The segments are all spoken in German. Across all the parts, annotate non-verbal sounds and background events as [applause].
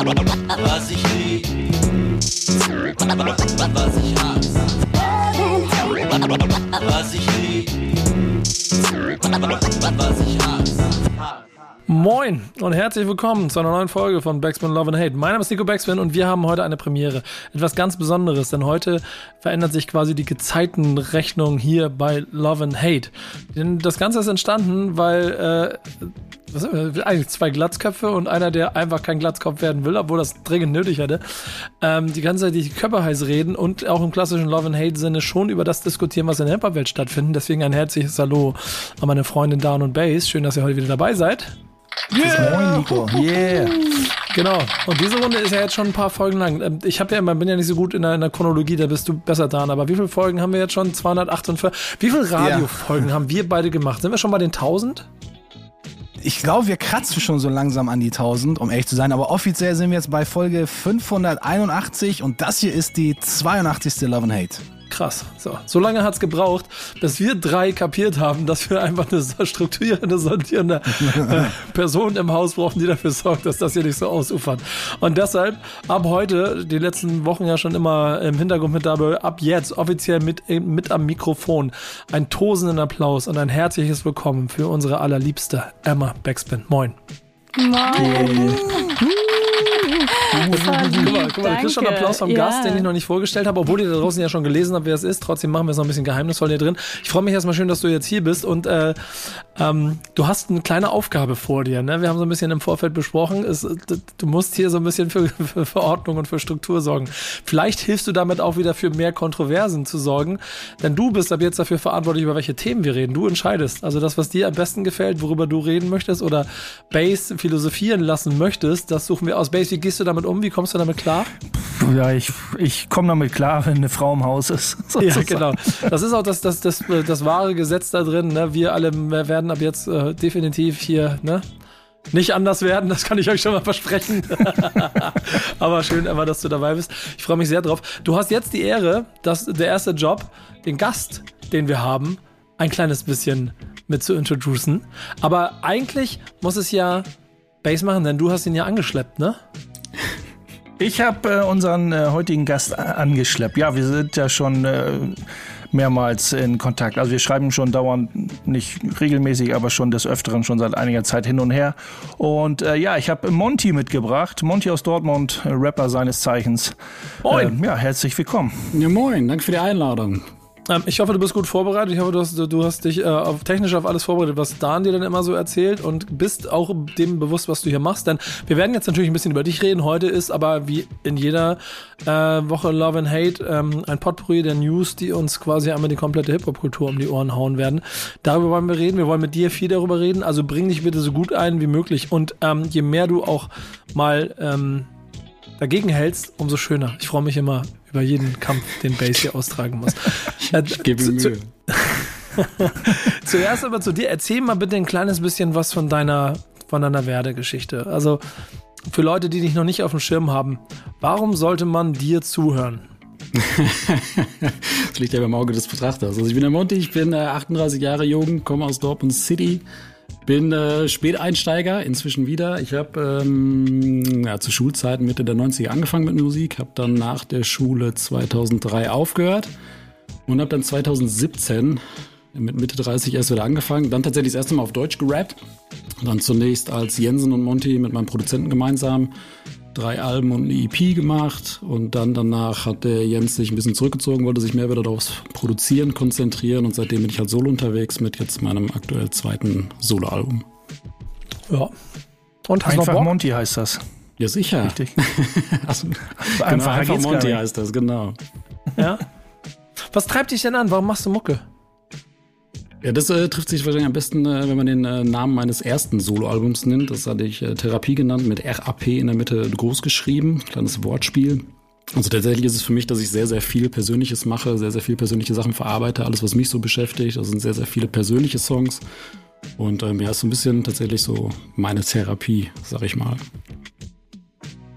Was ich lieb, was ich hasse. Was ich lieb, was ich hasse. Moin und herzlich willkommen zu einer neuen Folge von Backspin Love and Hate. Mein Name ist Nico Backspin und wir haben heute eine Premiere. Etwas ganz Besonderes, denn heute verändert sich quasi die Gezeitenrechnung hier bei Love and Hate. Denn das Ganze ist entstanden, weil äh, eigentlich zwei Glatzköpfe und einer, der einfach kein Glatzkopf werden will, obwohl das dringend nötig hatte, ähm, die ganze Zeit die Köpfe heiß reden und auch im klassischen Love and Hate Sinne schon über das diskutieren, was in der Hip-Hop-Welt stattfindet. Deswegen ein herzliches Hallo an meine Freundin Down und Bass. Schön, dass ihr heute wieder dabei seid. Yeah. Moin, Nico. Yeah. Genau. Und diese Runde ist ja jetzt schon ein paar Folgen lang. Ähm, ich habe ja immer, bin ja nicht so gut in der, in der, Chronologie, da bist du besser da. Aber wie viele Folgen haben wir jetzt schon? 248. Wie viele Radiofolgen ja. haben wir beide gemacht? Sind wir schon bei den 1000? Ich glaube, wir kratzen schon so langsam an die 1000, um ehrlich zu sein. Aber offiziell sind wir jetzt bei Folge 581 und das hier ist die 82. Love and Hate. Krass. So, so lange hat es gebraucht, bis wir drei kapiert haben, dass wir einfach eine strukturierende, sortierende äh, Person im Haus brauchen, die dafür sorgt, dass das hier nicht so ausufert. Und deshalb ab heute, die letzten Wochen ja schon immer im Hintergrund mit dabei, ab jetzt offiziell mit, mit am Mikrofon ein tosenden Applaus und ein herzliches Willkommen für unsere allerliebste Emma Backspin. Moin. Moin. Guck mal, guck mal, du kriegst schon Applaus vom ja. Gast, den ich noch nicht vorgestellt habe, obwohl ihr da draußen ja schon gelesen habt, wer es ist. Trotzdem machen wir es noch ein bisschen geheimnisvoll hier drin. Ich freue mich erstmal schön, dass du jetzt hier bist und äh, ähm, du hast eine kleine Aufgabe vor dir. Ne? Wir haben so ein bisschen im Vorfeld besprochen. Es, du musst hier so ein bisschen für, [laughs] für, für Ordnung und für Struktur sorgen. Vielleicht hilfst du damit auch wieder für mehr Kontroversen zu sorgen, denn du bist ab jetzt dafür verantwortlich, über welche Themen wir reden. Du entscheidest. Also das, was dir am besten gefällt, worüber du reden möchtest oder Base philosophieren lassen möchtest, das suchen wir aus. Base, wie gehst du damit um? Wie kommst du damit klar? Ja, ich, ich komme damit klar, wenn eine Frau im Haus ist. [laughs] Sozusagen. Ja, genau. Das ist auch das, das, das, das wahre Gesetz da drin. Ne? Wir alle werden ab jetzt äh, definitiv hier ne? nicht anders werden, das kann ich euch schon mal versprechen. [laughs] Aber schön, Emma, dass du dabei bist. Ich freue mich sehr drauf. Du hast jetzt die Ehre, dass der erste Job, den Gast, den wir haben, ein kleines bisschen mit zu introducen. Aber eigentlich muss es ja Base machen, denn du hast ihn ja angeschleppt, ne? Ich habe äh, unseren äh, heutigen Gast angeschleppt. Ja, wir sind ja schon äh, mehrmals in Kontakt. Also wir schreiben schon dauernd, nicht regelmäßig, aber schon des Öfteren, schon seit einiger Zeit hin und her. Und äh, ja, ich habe Monty mitgebracht. Monty aus Dortmund, Rapper seines Zeichens. Moin. Äh, ja, herzlich willkommen. Ja, moin. Danke für die Einladung. Ähm, ich hoffe, du bist gut vorbereitet. Ich hoffe, du hast, du hast dich äh, auf, technisch auf alles vorbereitet, was Dan dir dann immer so erzählt und bist auch dem bewusst, was du hier machst. Denn wir werden jetzt natürlich ein bisschen über dich reden. Heute ist aber wie in jeder äh, Woche Love and Hate ähm, ein Potpourri der News, die uns quasi einmal die komplette Hip-Hop-Kultur um die Ohren hauen werden. Darüber wollen wir reden. Wir wollen mit dir viel darüber reden. Also bring dich bitte so gut ein wie möglich. Und ähm, je mehr du auch mal ähm, dagegen hältst, umso schöner. Ich freue mich immer über jeden Kampf, den Base hier austragen muss. Ich gebe ihm Mühe. [laughs] Zuerst aber zu dir. Erzähl mal bitte ein kleines bisschen was von deiner, von deiner Werdegeschichte. Also für Leute, die dich noch nicht auf dem Schirm haben, warum sollte man dir zuhören? [laughs] das liegt ja beim Auge des Betrachters. Also ich bin der Monty, ich bin äh, 38 Jahre jung, komme aus Dortmund City, bin äh, Späteinsteiger, inzwischen wieder. Ich habe ähm, ja, zu Schulzeiten Mitte der 90er angefangen mit Musik, habe dann nach der Schule 2003 aufgehört und habe dann 2017 mit Mitte 30 erst wieder angefangen. Dann tatsächlich das erste Mal auf Deutsch gerappt. Dann zunächst als Jensen und Monty mit meinem Produzenten gemeinsam drei Alben und eine EP gemacht und dann danach hat der Jens sich ein bisschen zurückgezogen, wollte sich mehr wieder aufs Produzieren konzentrieren und seitdem bin ich halt solo unterwegs mit jetzt meinem aktuell zweiten Soloalbum. Ja. Und einfach Monty heißt das. Ja, sicher. Richtig. [laughs] also, genau, einfach, einfach Monty heißt das, genau. Ja. Was treibt dich denn an? Warum machst du Mucke? Ja, das äh, trifft sich wahrscheinlich am besten, äh, wenn man den äh, Namen meines ersten Soloalbums nimmt. Das hatte ich äh, Therapie genannt, mit RAP in der Mitte groß geschrieben. Kleines Wortspiel. Also tatsächlich ist es für mich, dass ich sehr, sehr viel Persönliches mache, sehr, sehr viel persönliche Sachen verarbeite, alles, was mich so beschäftigt. Das sind sehr, sehr viele persönliche Songs. Und ähm, ja, ist so ein bisschen tatsächlich so meine Therapie, sag ich mal.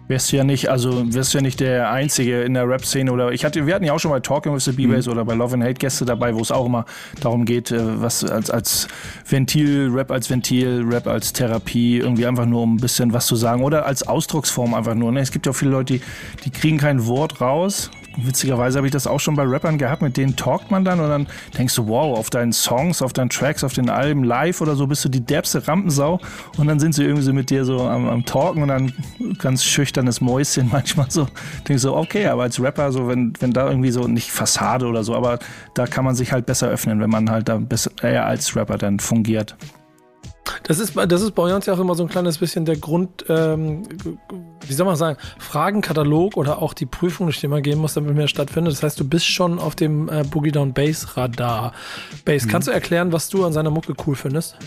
Wärst du ja nicht, also wärst du ja nicht der Einzige in der Rap-Szene oder ich hatte, wir hatten ja auch schon bei Talking with the B-Bass mhm. oder bei Love and Hate Gäste dabei, wo es auch immer darum geht, äh, was als, als Ventil, Rap als Ventil, Rap als Therapie, irgendwie einfach nur um ein bisschen was zu sagen oder als Ausdrucksform einfach nur. Ne? Es gibt ja auch viele Leute, die, die kriegen kein Wort raus witzigerweise habe ich das auch schon bei Rappern gehabt, mit denen talkt man dann und dann denkst du, wow, auf deinen Songs, auf deinen Tracks, auf den Alben live oder so bist du die derbste Rampensau und dann sind sie irgendwie so mit dir so am, am Talken und dann ganz schüchternes Mäuschen [laughs] manchmal so. Denkst du, okay, aber als Rapper, so wenn, wenn da irgendwie so, nicht Fassade oder so, aber da kann man sich halt besser öffnen, wenn man halt da besser, eher als Rapper dann fungiert. Das ist, das ist bei uns ja auch immer so ein kleines bisschen der Grund, ähm, wie soll man sagen, Fragenkatalog oder auch die Prüfung, die man gehen muss, damit mehr stattfindet. Das heißt, du bist schon auf dem äh, Boogie Down Bass Radar. Bass, mhm. kannst du erklären, was du an seiner Mucke cool findest?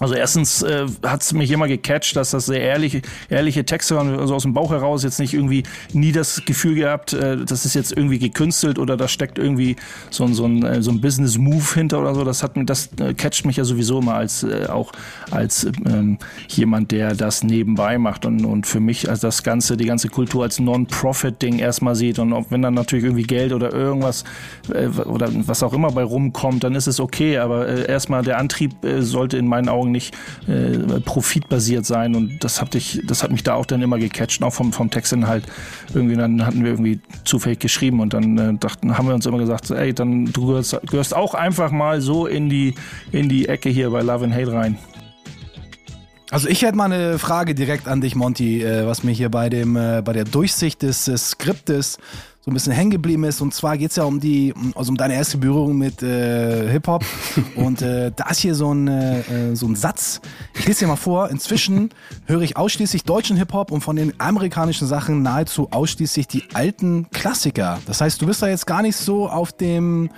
Also erstens äh, hat es mich immer gecatcht, dass das sehr ehrliche, ehrliche Texte waren, also aus dem Bauch heraus jetzt nicht irgendwie nie das Gefühl gehabt, äh, das ist jetzt irgendwie gekünstelt oder da steckt irgendwie so, so ein, äh, so ein Business-Move hinter oder so. Das hat das äh, catcht mich ja sowieso immer als äh, auch als ähm, jemand, der das nebenbei macht und, und für mich als das Ganze, die ganze Kultur als Non-Profit-Ding erstmal sieht und auch wenn dann natürlich irgendwie Geld oder irgendwas äh, oder was auch immer bei rumkommt, dann ist es okay, aber äh, erstmal der Antrieb äh, sollte in meinen Augen Augen nicht äh, profitbasiert sein. Und das hat, ich, das hat mich da auch dann immer gecatcht, auch vom, vom Textinhalt. Irgendwie, dann hatten wir irgendwie zufällig geschrieben und dann äh, dachten, haben wir uns immer gesagt, ey, dann du gehörst, gehörst auch einfach mal so in die, in die Ecke hier bei Love and Hate rein. Also ich hätte mal eine Frage direkt an dich, Monty, äh, was mir hier bei dem äh, bei der Durchsicht des, des Skriptes so ein bisschen hängen geblieben ist. Und zwar geht es ja um die, also um deine erste Berührung mit äh, Hip-Hop. [laughs] und äh, da ist hier so ein, äh, so ein Satz. Ich lese dir mal vor. Inzwischen höre ich ausschließlich deutschen Hip-Hop und von den amerikanischen Sachen nahezu ausschließlich die alten Klassiker. Das heißt, du bist da jetzt gar nicht so auf dem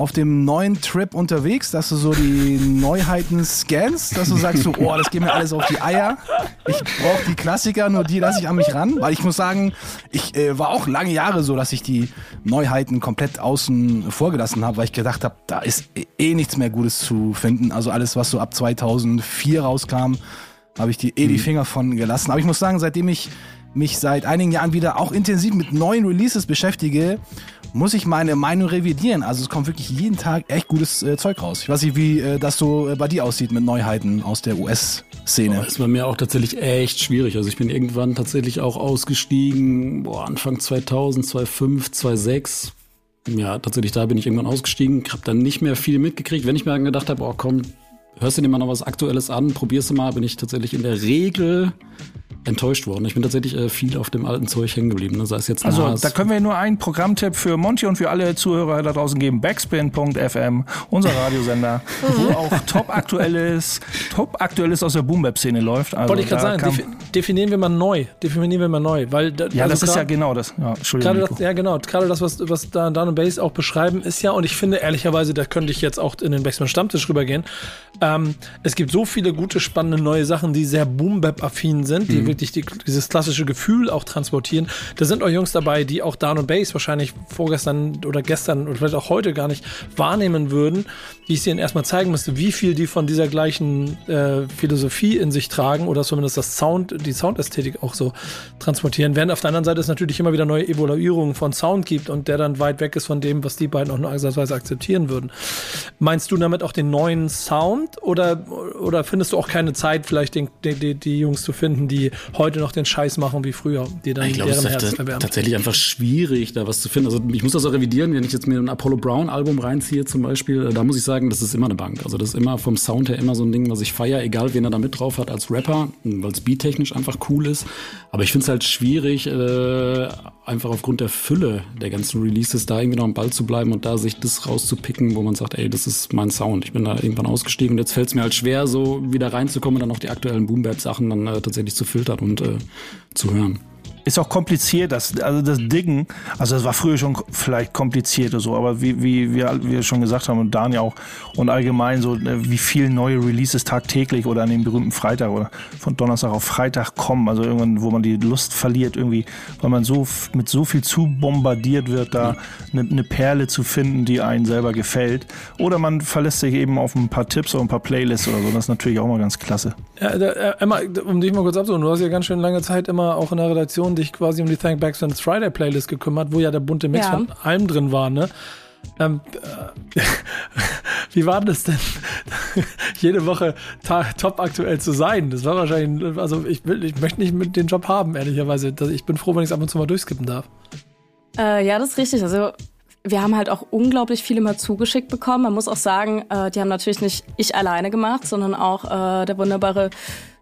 auf dem neuen Trip unterwegs, dass du so die Neuheiten scannst, dass du sagst so, oh, das geht mir alles auf die Eier. Ich brauche die Klassiker, nur die lasse ich an mich ran. Weil ich muss sagen, ich äh, war auch lange Jahre so, dass ich die Neuheiten komplett außen vorgelassen habe, weil ich gedacht habe, da ist eh, nichts mehr Gutes zu finden. Also alles, was so ab 2004 rauskam, habe ich die eh die mhm. Finger von gelassen. Aber ich muss sagen, seitdem ich mich seit einigen Jahren wieder auch intensiv mit neuen Releases beschäftige muss ich meine Meinung revidieren. Also es kommt wirklich jeden Tag echt gutes äh, Zeug raus. Ich weiß nicht, wie äh, das so äh, bei dir aussieht mit Neuheiten aus der US-Szene. Das ist bei mir auch tatsächlich echt schwierig. Also ich bin irgendwann tatsächlich auch ausgestiegen, boah, Anfang 2000, 2005, 2006. Ja, tatsächlich da bin ich irgendwann ausgestiegen, habe dann nicht mehr viel mitgekriegt. Wenn ich mir dann gedacht habe, oh komm, hörst du dir mal noch was Aktuelles an, probierst du mal, bin ich tatsächlich in der Regel enttäuscht worden. Ich bin tatsächlich äh, viel auf dem alten Zeug hängen geblieben. Ne? Sei es jetzt also Nas. da können wir nur einen Programmtipp für Monty und für alle Zuhörer da draußen geben. Backspin.fm, unser Radiosender, [laughs] wo auch top aktuelles, top aktuelles aus der Boom-Bap-Szene läuft. Also Wollte ich gerade sagen, defi definieren wir mal neu. Definieren wir mal neu. Weil da, ja, also das ist ja genau das. Ja, Entschuldigung. Das, ja, genau. Gerade das, was, was da Dan und Bass auch beschreiben, ist ja, und ich finde ehrlicherweise, da könnte ich jetzt auch in den Backspin Stammtisch rübergehen. Ähm, es gibt so viele gute, spannende neue Sachen, die sehr Boom-Bap-affin sind, die mhm wirklich die, dieses klassische Gefühl auch transportieren. Da sind auch Jungs dabei, die auch Down und Bass wahrscheinlich vorgestern oder gestern oder vielleicht auch heute gar nicht wahrnehmen würden, die ich ihnen erstmal zeigen müsste, wie viel die von dieser gleichen äh, Philosophie in sich tragen oder zumindest das Sound, die Soundästhetik auch so transportieren. Während auf der anderen Seite es natürlich immer wieder neue Evaluierungen von Sound gibt und der dann weit weg ist von dem, was die beiden auch nur ansatzweise akzeptieren würden. Meinst du damit auch den neuen Sound oder, oder findest du auch keine Zeit, vielleicht den, die, die Jungs zu finden, die heute noch den Scheiß machen wie früher, die dann ich glaub, deren Herz erwärmt. tatsächlich einfach schwierig, da was zu finden. Also ich muss das auch revidieren, wenn ich jetzt mir ein Apollo Brown Album reinziehe zum Beispiel, da muss ich sagen, das ist immer eine Bank. Also das ist immer vom Sound her immer so ein Ding, was ich feiere, egal wen er da mit drauf hat als Rapper, weil es beattechnisch einfach cool ist. Aber ich finde es halt schwierig, äh, einfach aufgrund der Fülle der ganzen Releases da irgendwie noch am Ball zu bleiben und da sich das rauszupicken, wo man sagt, ey, das ist mein Sound. Ich bin da irgendwann ausgestiegen und jetzt fällt es mir halt schwer, so wieder reinzukommen und dann auch die aktuellen Boom-Bap-Sachen dann äh, tatsächlich zu filtern und äh, zu hören. Ist auch kompliziert, das, also das Diggen, also das war früher schon vielleicht kompliziert oder so, aber wie, wie wir, wir schon gesagt haben und Daniel auch und allgemein so, äh, wie viele neue Releases tagtäglich oder an dem berühmten Freitag oder von Donnerstag auf Freitag kommen, also irgendwann, wo man die Lust verliert irgendwie, weil man so mit so viel zu bombardiert wird, da eine, eine Perle zu finden, die einen selber gefällt. Oder man verlässt sich eben auf ein paar Tipps oder ein paar Playlists oder so, das ist natürlich auch mal ganz klasse. Ja, da, äh, Emma, um dich mal kurz abzuholen, du hast ja ganz schön lange Zeit immer auch in der Redaktion dich quasi um die Thank Backs and Friday Playlist gekümmert, wo ja der bunte Mix Ja. von allem drin war, ne? Ähm, äh, [laughs] wie war das denn, [laughs] jede Woche top aktuell zu sein? Das war wahrscheinlich, also ich will, ich möchte nicht mit den Job haben, ehrlicherweise. Ich bin froh, wenn ich es ab und zu mal durchskippen darf. Äh, ja, das ist richtig. Also wir haben halt auch unglaublich viele mal zugeschickt bekommen. Man muss auch sagen, äh, die haben natürlich nicht ich alleine gemacht, sondern auch äh, der wunderbare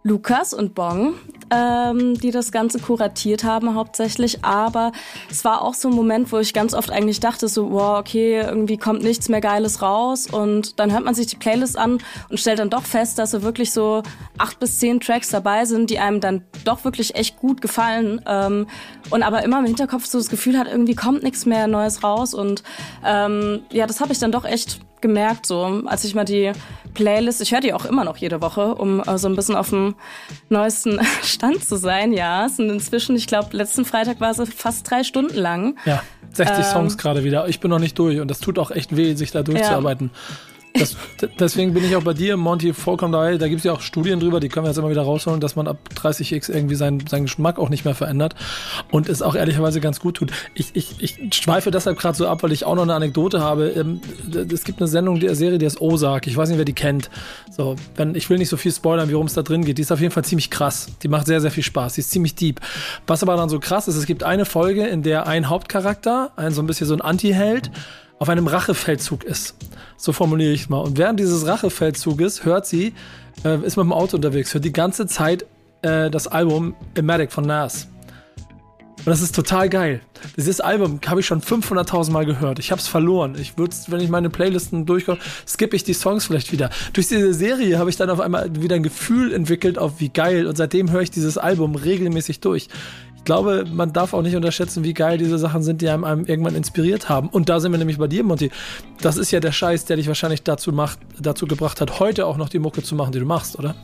Lukas und Bong, ähm, die das Ganze kuratiert haben hauptsächlich. Aber es war auch so ein Moment, wo ich ganz oft eigentlich dachte, so, wow, okay, irgendwie kommt nichts mehr Geiles raus. Und dann hört man sich die Playlist an und stellt dann doch fest, dass so wirklich so acht bis zehn Tracks dabei sind, die einem dann doch wirklich echt gut gefallen. Ähm, und aber immer im Hinterkopf so das Gefühl hat, irgendwie kommt nichts mehr Neues raus. Und ähm, ja, das habe ich dann doch echt gemerkt, so als ich mal die Playlist, ich höre die auch immer noch jede Woche, um äh, so ein bisschen auf dem neuesten [laughs] Stand zu sein. Ja, es sind inzwischen, ich glaube, letzten Freitag war sie fast drei Stunden lang. Ja, 60 Ähm. Songs gerade wieder. Ich bin noch nicht durch und das tut auch echt weh, sich da durchzuarbeiten. Das, deswegen bin ich auch bei dir, Monty, vollkommen dabei. Da gibt es ja auch Studien drüber, die können wir jetzt immer wieder rausholen, dass man ab 30x irgendwie seinen, seinen Geschmack auch nicht mehr verändert und es auch ehrlicherweise ganz gut tut. Ich, ich, ich schweife deshalb gerade so ab, weil ich auch noch eine Anekdote habe. Ähm, Es gibt eine Sendung, die Serie, die ist Ozark. Ich weiß nicht, wer die kennt. So, wenn, ich will nicht so viel spoilern, wie worum es da drin geht. Die ist auf jeden Fall ziemlich krass. Die macht sehr, sehr viel Spaß. Die ist ziemlich deep. Was aber dann so krass ist, es gibt eine Folge, in der ein Hauptcharakter, ein so ein bisschen so ein Anti-Held, auf einem Rachefeldzug ist. So formuliere ich es mal. Und während dieses Rachefeldzuges hört sie, äh, ist mit dem Auto unterwegs, hört die ganze Zeit äh, das Album Ematic von Nas. Und das ist total geil. Dieses Album habe ich schon 500.000 Mal gehört. Ich habe es verloren. Ich würde, wenn ich meine Playlisten durchkomme, skippe ich die Songs vielleicht wieder. Durch diese Serie habe ich dann auf einmal wieder ein Gefühl entwickelt auf wie geil. Und seitdem höre ich dieses Album regelmäßig durch. Ich glaube, man darf auch nicht unterschätzen, wie geil diese Sachen sind, die einem, einem irgendwann inspiriert haben. Und da sind wir nämlich bei dir, Monty. Das ist ja der Scheiß, der dich wahrscheinlich dazu macht, dazu gebracht hat, heute auch noch die Mucke zu machen, die du machst, oder?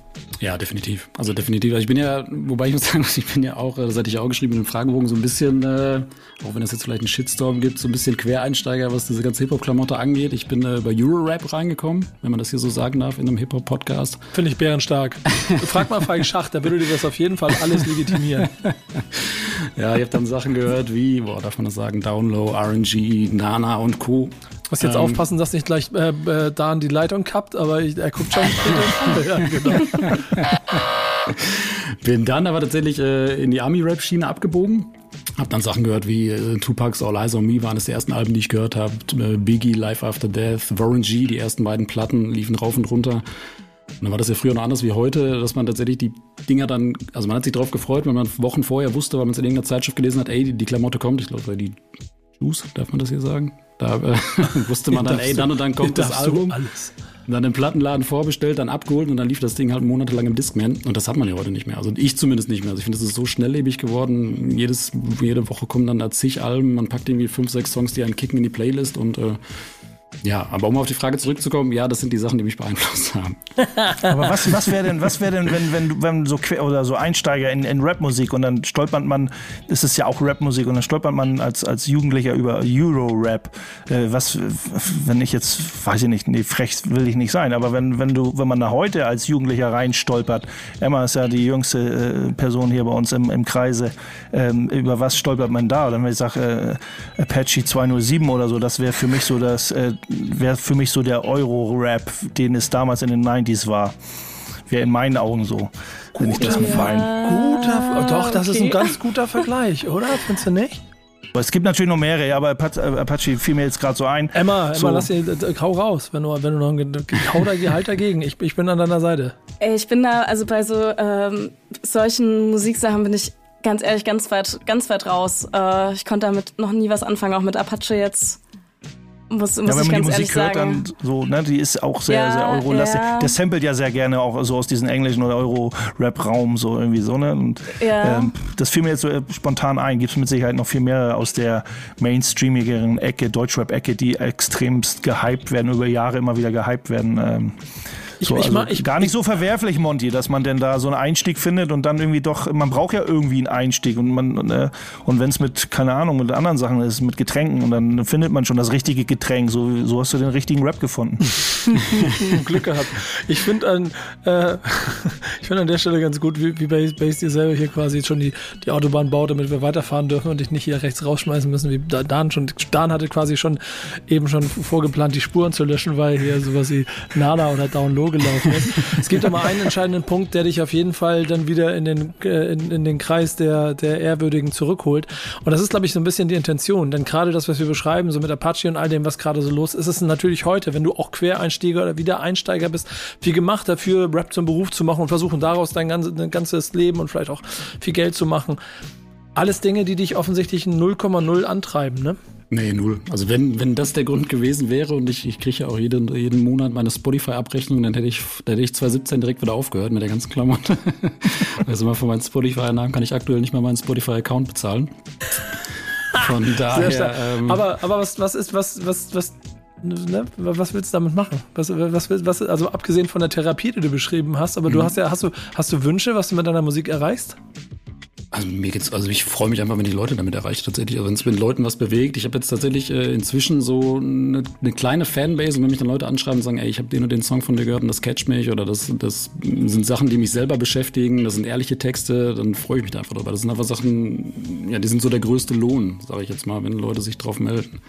Ja, definitiv. Also definitiv. Also ich bin ja, wobei ich muss sagen, [laughs] ich bin ja auch, äh, das hatte ich ja auch geschrieben in dem Fragebogen, so ein bisschen, äh, auch wenn es jetzt vielleicht einen Shitstorm gibt, so ein bisschen Quereinsteiger, was diese ganze Hip-Hop-Klamotte angeht. Ich bin äh, bei Eurorap reingekommen, wenn man das hier so sagen darf, in einem Hip-Hop-Podcast. Finde ich bärenstark. [laughs] Frag mal Falk Schacht, der würde dir das auf jeden Fall alles legitimieren. [laughs] Ja, ich habe dann Sachen gehört wie, boah, darf man das sagen, Downlow, RNG, Nana und Co. Muss jetzt Ähm. aufpassen, dass nicht gleich äh, äh, Dan die Leitung kappt, aber ich, er guckt schon. [laughs] ja, genau. Bin dann aber tatsächlich äh, in die Army-Rap-Schiene abgebogen. Hab dann Sachen gehört wie äh, Tupac's All Eyes on Me waren das die ersten Alben, die ich gehört habe. Äh, Biggie, Life After Death, Warren G, die ersten beiden Platten liefen rauf und runter. Und dann war das ja früher noch anders wie heute, dass man tatsächlich die Dinger dann, also man hat sich drauf gefreut, wenn man Wochen vorher wusste, weil man es in irgendeiner Zeitschrift gelesen hat, ey, die, die Klamotte kommt, ich glaube, die Juice, darf man das hier sagen? Da äh, [laughs] wusste man dann, ey, dann und dann kommt das Album. Alles. Und dann im Plattenladen vorbestellt, dann abgeholt und dann lief das Ding halt monatelang im Discman. Und das hat man ja heute nicht mehr. Also ich zumindest nicht mehr. Also ich finde, das ist so schnelllebig geworden. Jedes, jede Woche kommen dann da zig Alben. Man packt irgendwie fünf, sechs Songs, die einen kicken in die Playlist. Und äh, ja, aber um auf die Frage zurückzukommen, ja, das sind die Sachen, die mich beeinflusst haben. [laughs] Aber was, was wäre denn, was wäre denn, wenn, wenn, wenn so oder so Einsteiger in, in Rapmusik und dann stolpert man, es ist ja auch Rapmusik und dann stolpert man als, als Jugendlicher über Euro-Rap. Äh, was, wenn ich jetzt, weiß ich nicht, nee, frech will ich nicht sein, aber wenn, wenn du, wenn man da heute als Jugendlicher reinstolpert, Emma ist ja die jüngste äh, Person hier bei uns im, im Kreise, ähm, über was stolpert man da? Oder wenn ich sage, äh, Apache 207 oder so, das wäre für mich so das, äh, wäre für mich so der Euro-Rap, den es damals in den 90s war. Wäre in meinen Augen so, wenn ich das meinen. Guter, doch, das ist ein okay. ganz guter Vergleich, oder? Findest du nicht? Aber Es gibt natürlich noch mehrere, ja, aber Apache, äh, Apache fiel mir jetzt gerade so ein. Emma, Emma, So. lass dir, hau raus, wenn du, wenn du noch ein, hau da, halt dagegen. Ich, ich bin an deiner Seite. Ey, Ich bin da, also bei so ähm, solchen Musiksachen bin ich ganz ehrlich ganz weit, ganz weit raus. Äh, ich konnte damit noch nie was anfangen, auch mit Apache jetzt. Muss, muss Ja, wenn man die Musik hört, sagen. dann so, ne, die ist auch sehr, Ja, sehr Euro-lastig. ja. Der samplet ja sehr gerne auch so aus diesem englischen oder Euro-Rap-Raum, so irgendwie so, ne? Und Ja. ähm, das fiel mir jetzt so äh, spontan ein. Gibt es mit Sicherheit noch viel mehr aus der mainstreamigeren Ecke, Deutschrap-Ecke, die extremst gehypt werden, über Jahre immer wieder gehypt werden. Ähm, Ich- so, ich also ich- gar nicht so verwerflich, Monty, dass man denn da so einen Einstieg findet und dann irgendwie doch, man braucht ja irgendwie einen Einstieg und man äh, und wenn es mit, keine Ahnung, mit anderen Sachen ist, mit Getränken und dann findet man schon das richtige Getränk. So, so hast du den richtigen Rap gefunden. [laughs] Glück gehabt. Ich finde an, äh, [laughs] ich finde an der Stelle ganz gut, wie, wie Base, Base dir selber hier quasi schon die, die Autobahn baut, damit wir weiterfahren dürfen und dich nicht hier rechts rausschmeißen müssen, wie Da- Dan schon. Dan hatte quasi schon eben schon vorgeplant, die Spuren zu löschen, weil hier sowas wie Nada oder Down Low gelaufen ist. [laughs] es gibt aber einen entscheidenden Punkt, der dich auf jeden Fall dann wieder in den, äh, in, in den Kreis der, der Ehrwürdigen zurückholt. Und das ist, glaube ich, so ein bisschen die Intention. Denn gerade das, was wir beschreiben, so mit Apache und all dem, was gerade so los ist, ist es natürlich heute, wenn du auch Quereinsteiger oder Wiedereinsteiger bist, viel gemacht dafür, Rap zum Beruf zu machen und versuchen daraus dein ganzes, dein ganzes Leben und vielleicht auch viel Geld zu machen. Alles Dinge, die dich offensichtlich 0,0 antreiben, ne? Nee, null. Also wenn, wenn das der Grund gewesen wäre und ich, ich kriege ja auch jeden, jeden Monat meine Spotify-Abrechnung, dann hätte ich, dann hätte ich 2017 direkt wieder aufgehört mit der ganzen Klamotte. [laughs] also mal von meinen Spotify-Namen kann ich aktuell nicht mal meinen Spotify-Account bezahlen. Von [laughs] daher, ähm, aber, aber was, was ist, was, was, was, ne? was willst du damit machen? Was, was, was, also abgesehen von der Therapie, die du beschrieben hast, aber du hast ja, hast du, hast du Wünsche, was du mit deiner Musik erreichst? Also mir geht's, also ich freue mich einfach, wenn die Leute damit erreicht tatsächlich. Also wenn es mit Leuten was bewegt. Ich habe jetzt tatsächlich äh, inzwischen so eine, eine kleine Fanbase und wenn mich dann Leute anschreiben und sagen, ey, ich habe den und den Song von dir gehört und das catcht mich oder das, das sind Sachen, die mich selber beschäftigen, das sind ehrliche Texte, dann freue ich mich da einfach drüber. Das sind einfach Sachen, ja, die sind so der größte Lohn, sage ich jetzt mal, wenn Leute sich drauf melden.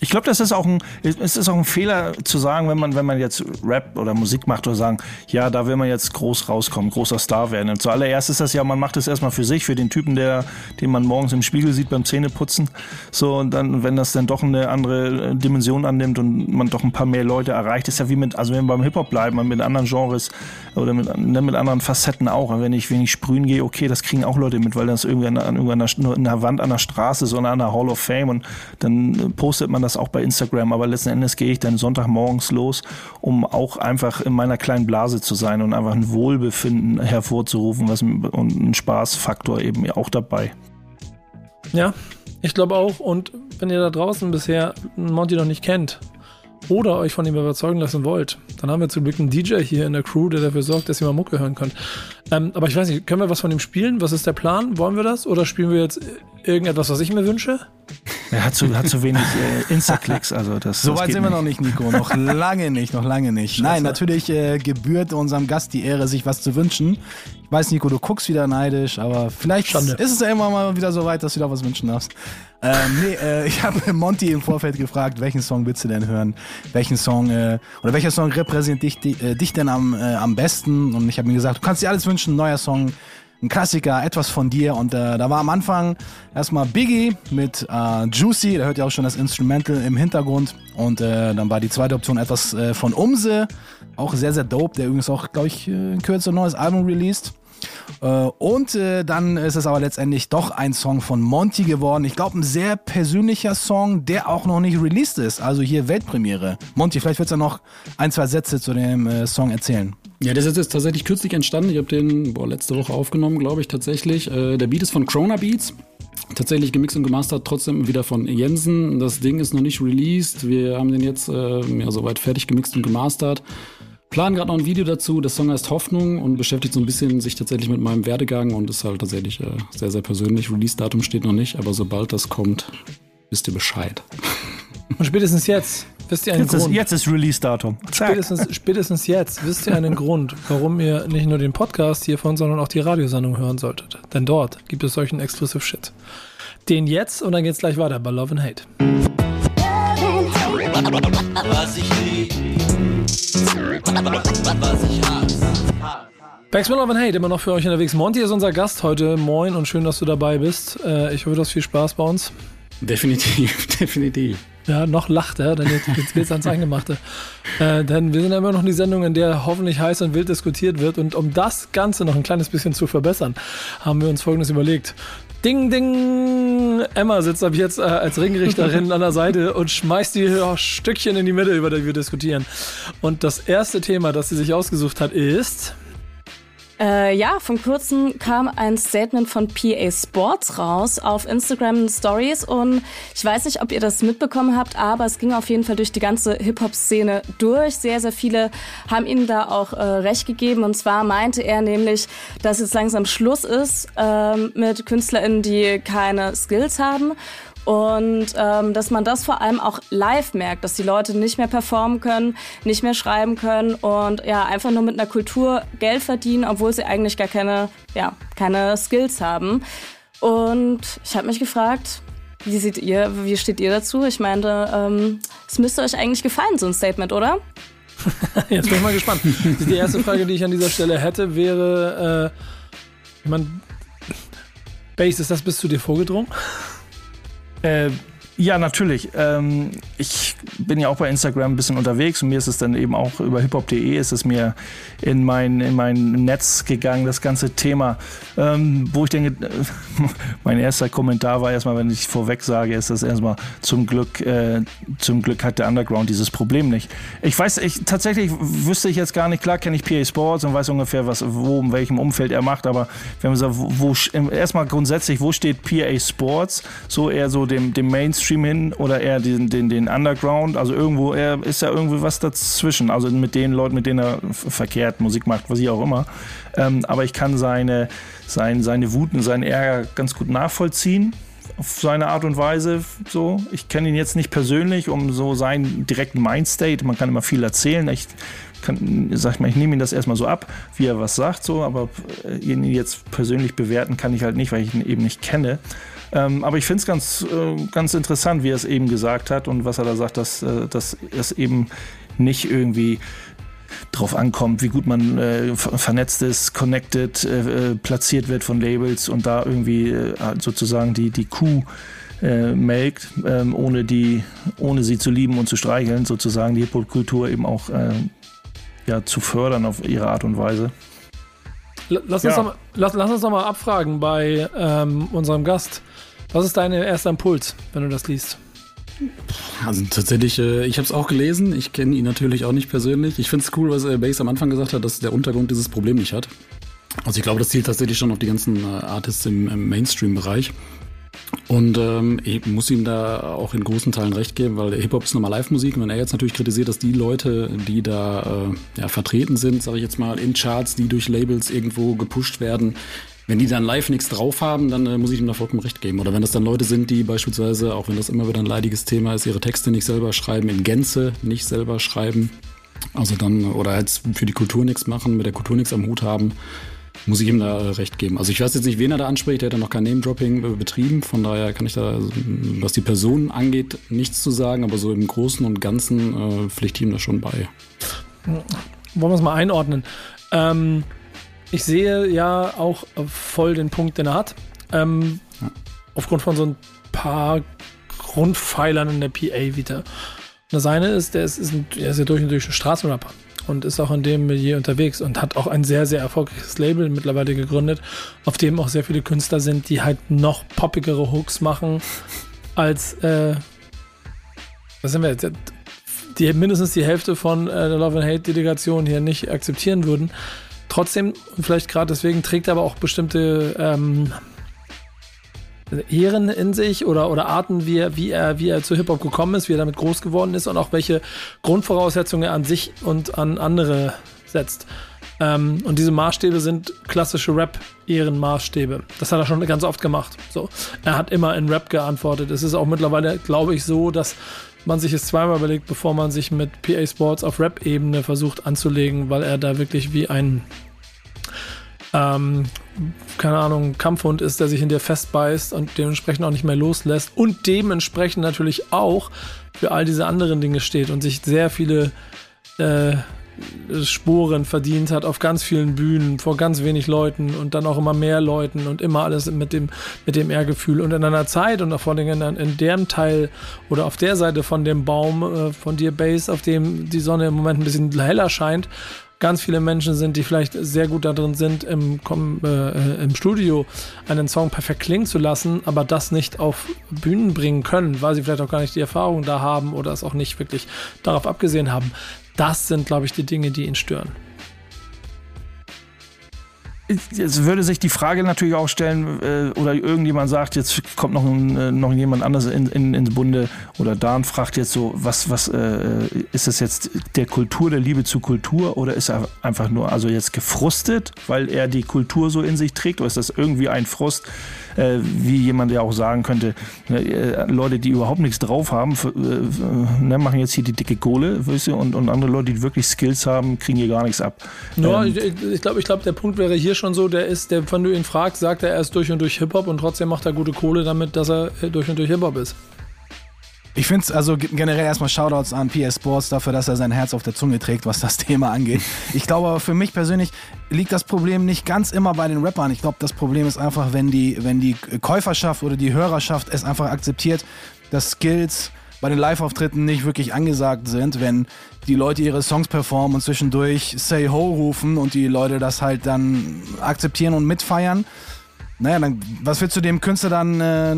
Ich glaube, das ist auch ein, es ist auch ein Fehler zu sagen, wenn man, wenn man jetzt Rap oder Musik macht oder sagen, ja, da will man jetzt groß rauskommen, großer Star werden. Und zuallererst ist das ja, man macht das erstmal für sich, für den Typen, der, den man morgens im Spiegel sieht beim Zähneputzen. So, und dann, wenn das dann doch eine andere äh, Dimension annimmt und man doch ein paar mehr Leute erreicht, ist ja wie mit, also wenn wir beim Hip-Hop bleiben, mit anderen Genres oder mit, ne, mit anderen Facetten auch. Und wenn ich, wenn ich sprühen gehe, okay, das kriegen auch Leute mit, weil das irgendwie an, an irgendeiner, nur in der Wand an der Straße, sondern an der Hall of Fame und dann äh, postet man das auch bei Instagram, aber letzten Endes gehe ich dann Sonntagmorgens los, um auch einfach in meiner kleinen Blase zu sein und einfach ein Wohlbefinden hervorzurufen was, und ein Spaßfaktor eben auch dabei. Ja, ich glaube auch. Und wenn ihr da draußen bisher Monty noch nicht kennt oder euch von ihm überzeugen lassen wollt, dann haben wir zum Glück einen DJ hier in der Crew, der dafür sorgt, dass ihr mal Mucke hören könnt. Ähm, aber ich weiß nicht, können wir was von ihm spielen? Was ist der Plan? Wollen wir das? Oder spielen wir jetzt irgendetwas, was ich mir wünsche? Er hat zu, hat zu wenig äh, Insta-Klicks, also das So das weit sind wir noch nicht, Nico. Noch [laughs] lange nicht, noch lange nicht. Nein, natürlich äh, gebührt unserem Gast die Ehre, sich was zu wünschen. Ich weiß, Nico, du guckst wieder neidisch, aber vielleicht Schande. ist es ja immer mal wieder so weit, dass du da was wünschen darfst. Ähm, nee, äh, [laughs] ich habe Monty im Vorfeld gefragt, welchen Song willst du denn hören? Welchen Song äh, oder welcher Song repräsentiert dich, äh, dich denn am, äh, am besten? Und ich habe mir gesagt, du kannst dir alles wünschen, neuer Song, ein Klassiker, etwas von dir. Und äh, da war am Anfang erstmal Biggie mit äh, Juicy, da hört ihr auch schon das Instrumental im Hintergrund. Und äh, dann war die zweite Option etwas äh, von Umse, auch sehr, sehr dope, der übrigens auch, glaube ich, äh, in Kürze ein neues Album released. Äh, Und äh, dann ist es aber letztendlich doch ein Song von Monty geworden. Ich glaube, ein sehr persönlicher Song, der auch noch nicht released ist. Also hier Weltpremiere. Monty, vielleicht willst du noch ein, zwei Sätze zu dem äh, Song erzählen. Ja, der ist jetzt tatsächlich kürzlich entstanden. Ich habe den boah, letzte Woche aufgenommen, glaube ich, tatsächlich. Der Beat ist von Krona Beats. Tatsächlich gemixt und gemastert, trotzdem wieder von Jensen. Das Ding ist noch nicht released. Wir haben den jetzt äh, ja, soweit fertig gemixt und gemastert. Planen gerade noch ein Video dazu. Der Song heißt Hoffnung und beschäftigt so ein bisschen sich tatsächlich mit meinem Werdegang und ist halt tatsächlich äh, sehr, sehr persönlich. Release-Datum steht noch nicht, aber sobald das kommt, wisst ihr Bescheid. [laughs] Und spätestens jetzt wisst ihr einen Jetzt ist, Grund. jetzt ist Release-Datum. Spätestens, spätestens jetzt wisst ihr einen Grund, warum ihr nicht nur den Podcast hiervon, sondern auch die Radiosendung hören solltet. Denn dort gibt es solchen Exclusive Shit. Den jetzt und dann geht's gleich weiter bei Love and Hate. Was ich lieb, was ich hasse. Back to Love and Hate, immer noch für euch unterwegs. Monty ist unser Gast heute. Moin und schön, dass du dabei bist. Äh, ich hoffe, du hast viel Spaß bei uns. Definitiv, [laughs] definitiv. Ja, noch lacht er, denn jetzt, jetzt geht's ans Eingemachte. Äh, denn wir sind ja immer noch die Sendung, in der hoffentlich heiß und wild diskutiert wird. Und um das Ganze noch ein kleines bisschen zu verbessern, haben wir uns Folgendes überlegt. Ding, ding! Mm, Emma sitzt ab jetzt äh, als Ringrichterin an der Seite und schmeißt die Stückchen in die Mitte, über die wir diskutieren. Und das erste Thema, das sie sich ausgesucht hat, ist. Äh, ja, vor kurzem kam ein Statement von PA Sports raus auf Instagram Stories und ich weiß nicht, ob ihr das mitbekommen habt, aber es ging auf jeden Fall durch die ganze Hip-Hop-Szene durch. Sehr, sehr viele haben ihm da auch äh, recht gegeben und zwar meinte er nämlich, dass jetzt langsam Schluss ist äh, mit KünstlerInnen, die keine Skills haben und ähm, dass man das vor allem auch live merkt, dass die Leute nicht mehr performen können, nicht mehr schreiben können und ja einfach nur mit einer Kultur Geld verdienen, obwohl sie eigentlich gar keine, ja, keine Skills haben. Und ich habe mich gefragt, wie seht ihr, wie steht ihr dazu? Ich meinte, ähm, es müsste euch eigentlich gefallen, so ein Statement, oder? [laughs] Jetzt bin ich mal gespannt. Die erste Frage, die ich an dieser Stelle hätte, wäre, äh, ich meine, Base, ist das bis zu dir vorgedrungen? Äh, ja, natürlich. Ähm, ich bin ja auch bei Instagram ein bisschen unterwegs und mir ist es dann eben auch über hiphop.de ist es mir in mein, in mein Netz gegangen, das ganze Thema. Ähm, wo ich denke, [laughs] mein erster Kommentar war erstmal, wenn ich vorweg sage, ist das erstmal zum Glück, äh, zum Glück hat der Underground dieses Problem nicht. Ich weiß, ich, tatsächlich wüsste ich jetzt gar nicht, klar kenne ich PA Sports und weiß ungefähr, was, wo, in welchem Umfeld er macht, aber wenn man sagt, wo, wo erstmal grundsätzlich, wo steht PA Sports? So eher so dem, dem Mainstream Mainstream hin oder eher den, den, den Underground? Also irgendwo, er ist ja irgendwie was dazwischen. Also mit den Leuten, mit denen er verkehrt Musik macht, was ich auch immer. Ähm, aber ich kann seine, sein, seine Wut und seinen Ärger ganz gut nachvollziehen auf seine Art und Weise so. Ich kenne ihn jetzt nicht persönlich, um so seinen direkten Mindstate. Man kann immer viel erzählen. Ich kann, sag ich mal, ich nehme ihn das erstmal so ab, wie er was sagt, so, aber äh, ihn jetzt persönlich bewerten kann ich halt nicht, weil ich ihn eben nicht kenne. Ähm, aber ich finde es ganz, äh, ganz interessant, wie er es eben gesagt hat und was er da sagt, dass, äh, dass es eben nicht irgendwie drauf ankommt, wie gut man äh, vernetzt ist, connected, äh, äh, platziert wird von Labels und da irgendwie äh, sozusagen die, die Kuh melkt, ähm, ohne, die, ohne sie zu lieben und zu streicheln, sozusagen die Hip-Hop-Kultur eben auch ja, zu fördern auf ihre Art und Weise. Lass, ja. uns, noch mal, lass, lass uns noch mal abfragen bei ähm, unserem Gast. Was ist dein erster Impuls, wenn du das liest? Also tatsächlich, äh, ich habe es auch gelesen. Ich kenne ihn natürlich auch nicht persönlich. Ich finde es cool, was äh, Base am Anfang gesagt hat, dass der Untergrund dieses Problem nicht hat. Also ich glaube, das zielt tatsächlich schon auf die ganzen äh, Artists im, im Mainstream-Bereich. Und ähm, ich muss ihm da auch in großen Teilen recht geben, weil Hip-Hop ist nochmal Live-Musik. Und wenn er jetzt natürlich kritisiert, dass die Leute, die da äh, ja, vertreten sind, sage ich jetzt mal, in Charts, die durch Labels irgendwo gepusht werden, wenn die dann live nichts drauf haben, dann äh, muss ich ihm da vollkommen recht geben. Oder wenn das dann Leute sind, die beispielsweise, auch wenn das immer wieder ein leidiges Thema ist, ihre Texte nicht selber schreiben, in Gänze nicht selber schreiben, also dann, oder jetzt für die Kultur nichts machen, mit der Kultur nichts am Hut haben, muss ich ihm da äh, recht geben. Also ich weiß jetzt nicht, wen er da anspricht, er hat ja noch kein Name-Dropping äh, betrieben, von daher kann ich da, was die Person angeht, nichts zu sagen, aber so im Großen und Ganzen äh, pflicht ihm da schon bei. Wollen wir es mal einordnen? Ähm ich sehe ja auch voll den Punkt, den er hat. Ähm, ja. Aufgrund von so ein paar Grundpfeilern in der PA wieder. Das eine ist, der ist, ist, ein, der ist ja durch und durch ein Straßenrapper und ist auch in dem Milieu unterwegs und hat auch ein sehr, sehr erfolgreiches Label mittlerweile gegründet, auf dem auch sehr viele Künstler sind, die halt noch poppigere Hooks machen als, äh, was sind wir jetzt, die mindestens die Hälfte von äh, der Love and Hate Delegation hier nicht akzeptieren würden. Trotzdem, vielleicht gerade deswegen, trägt er aber auch bestimmte ähm, Ehren in sich oder, oder Arten, wie er, wie, er, wie er zu Hip-Hop gekommen ist, wie er damit groß geworden ist und auch welche Grundvoraussetzungen er an sich und an andere setzt. Ähm, und diese Maßstäbe sind klassische Rap-Ehrenmaßstäbe. Das hat er schon ganz oft gemacht. So. Er hat immer in Rap geantwortet. Es ist auch mittlerweile, glaube ich, so, dass man sich es zweimal überlegt, bevor man sich mit PA Sports auf Rap-Ebene versucht anzulegen, weil er da wirklich wie ein ähm, keine Ahnung, Kampfhund ist, der sich in dir festbeißt und dementsprechend auch nicht mehr loslässt und dementsprechend natürlich auch für all diese anderen Dinge steht und sich sehr viele äh, Spuren verdient hat auf ganz vielen Bühnen, vor ganz wenig Leuten und dann auch immer mehr Leuten und immer alles mit dem, mit dem Ehrgefühl. Und in einer Zeit und vor allem in, in dem Teil oder auf der Seite von dem Baum, äh, von dir Base, auf dem die Sonne im Moment ein bisschen heller scheint, ganz viele Menschen sind, die vielleicht sehr gut darin sind, im, äh, im Studio einen Song perfekt klingen zu lassen, aber das nicht auf Bühnen bringen können, weil sie vielleicht auch gar nicht die Erfahrung da haben oder es auch nicht wirklich darauf abgesehen haben. Das sind, glaube ich, die Dinge, die ihn stören. Jetzt würde sich die Frage natürlich auch stellen, äh, oder irgendjemand sagt, jetzt kommt noch, ein, äh, noch jemand anderes in, in, ins Bunde, oder Dan fragt jetzt so, was, was äh, ist das jetzt der Kultur, der Liebe zu Kultur, oder ist er einfach nur also jetzt gefrustet, weil er die Kultur so in sich trägt, oder ist das irgendwie ein Frust, äh, wie jemand ja auch sagen könnte, äh, Leute, die überhaupt nichts drauf haben, äh, ne, machen jetzt hier die dicke Kohle, weißt du, und, und andere Leute, die wirklich Skills haben, kriegen hier gar nichts ab. Ja, ähm, ich, glaube, ich glaub, der Punkt wäre hier schon so, der ist, der, wenn du ihn fragst, sagt er, er ist durch und durch Hip-Hop und trotzdem macht er gute Kohle damit, dass er durch und durch Hip-Hop ist. Ich finde es also generell erstmal Shoutouts an PS Sports dafür, dass er sein Herz auf der Zunge trägt, was das [laughs] Thema angeht. Ich glaube aber für mich persönlich liegt das Problem nicht ganz immer bei den Rappern. Ich glaube, das Problem ist einfach, wenn die, wenn die Käuferschaft oder die Hörerschaft es einfach akzeptiert, dass Skills bei den Live-Auftritten nicht wirklich angesagt sind, wenn die Leute ihre Songs performen und zwischendurch Say Ho rufen und die Leute das halt dann akzeptieren und mitfeiern naja, dann, was willst du dem Künstler dann äh,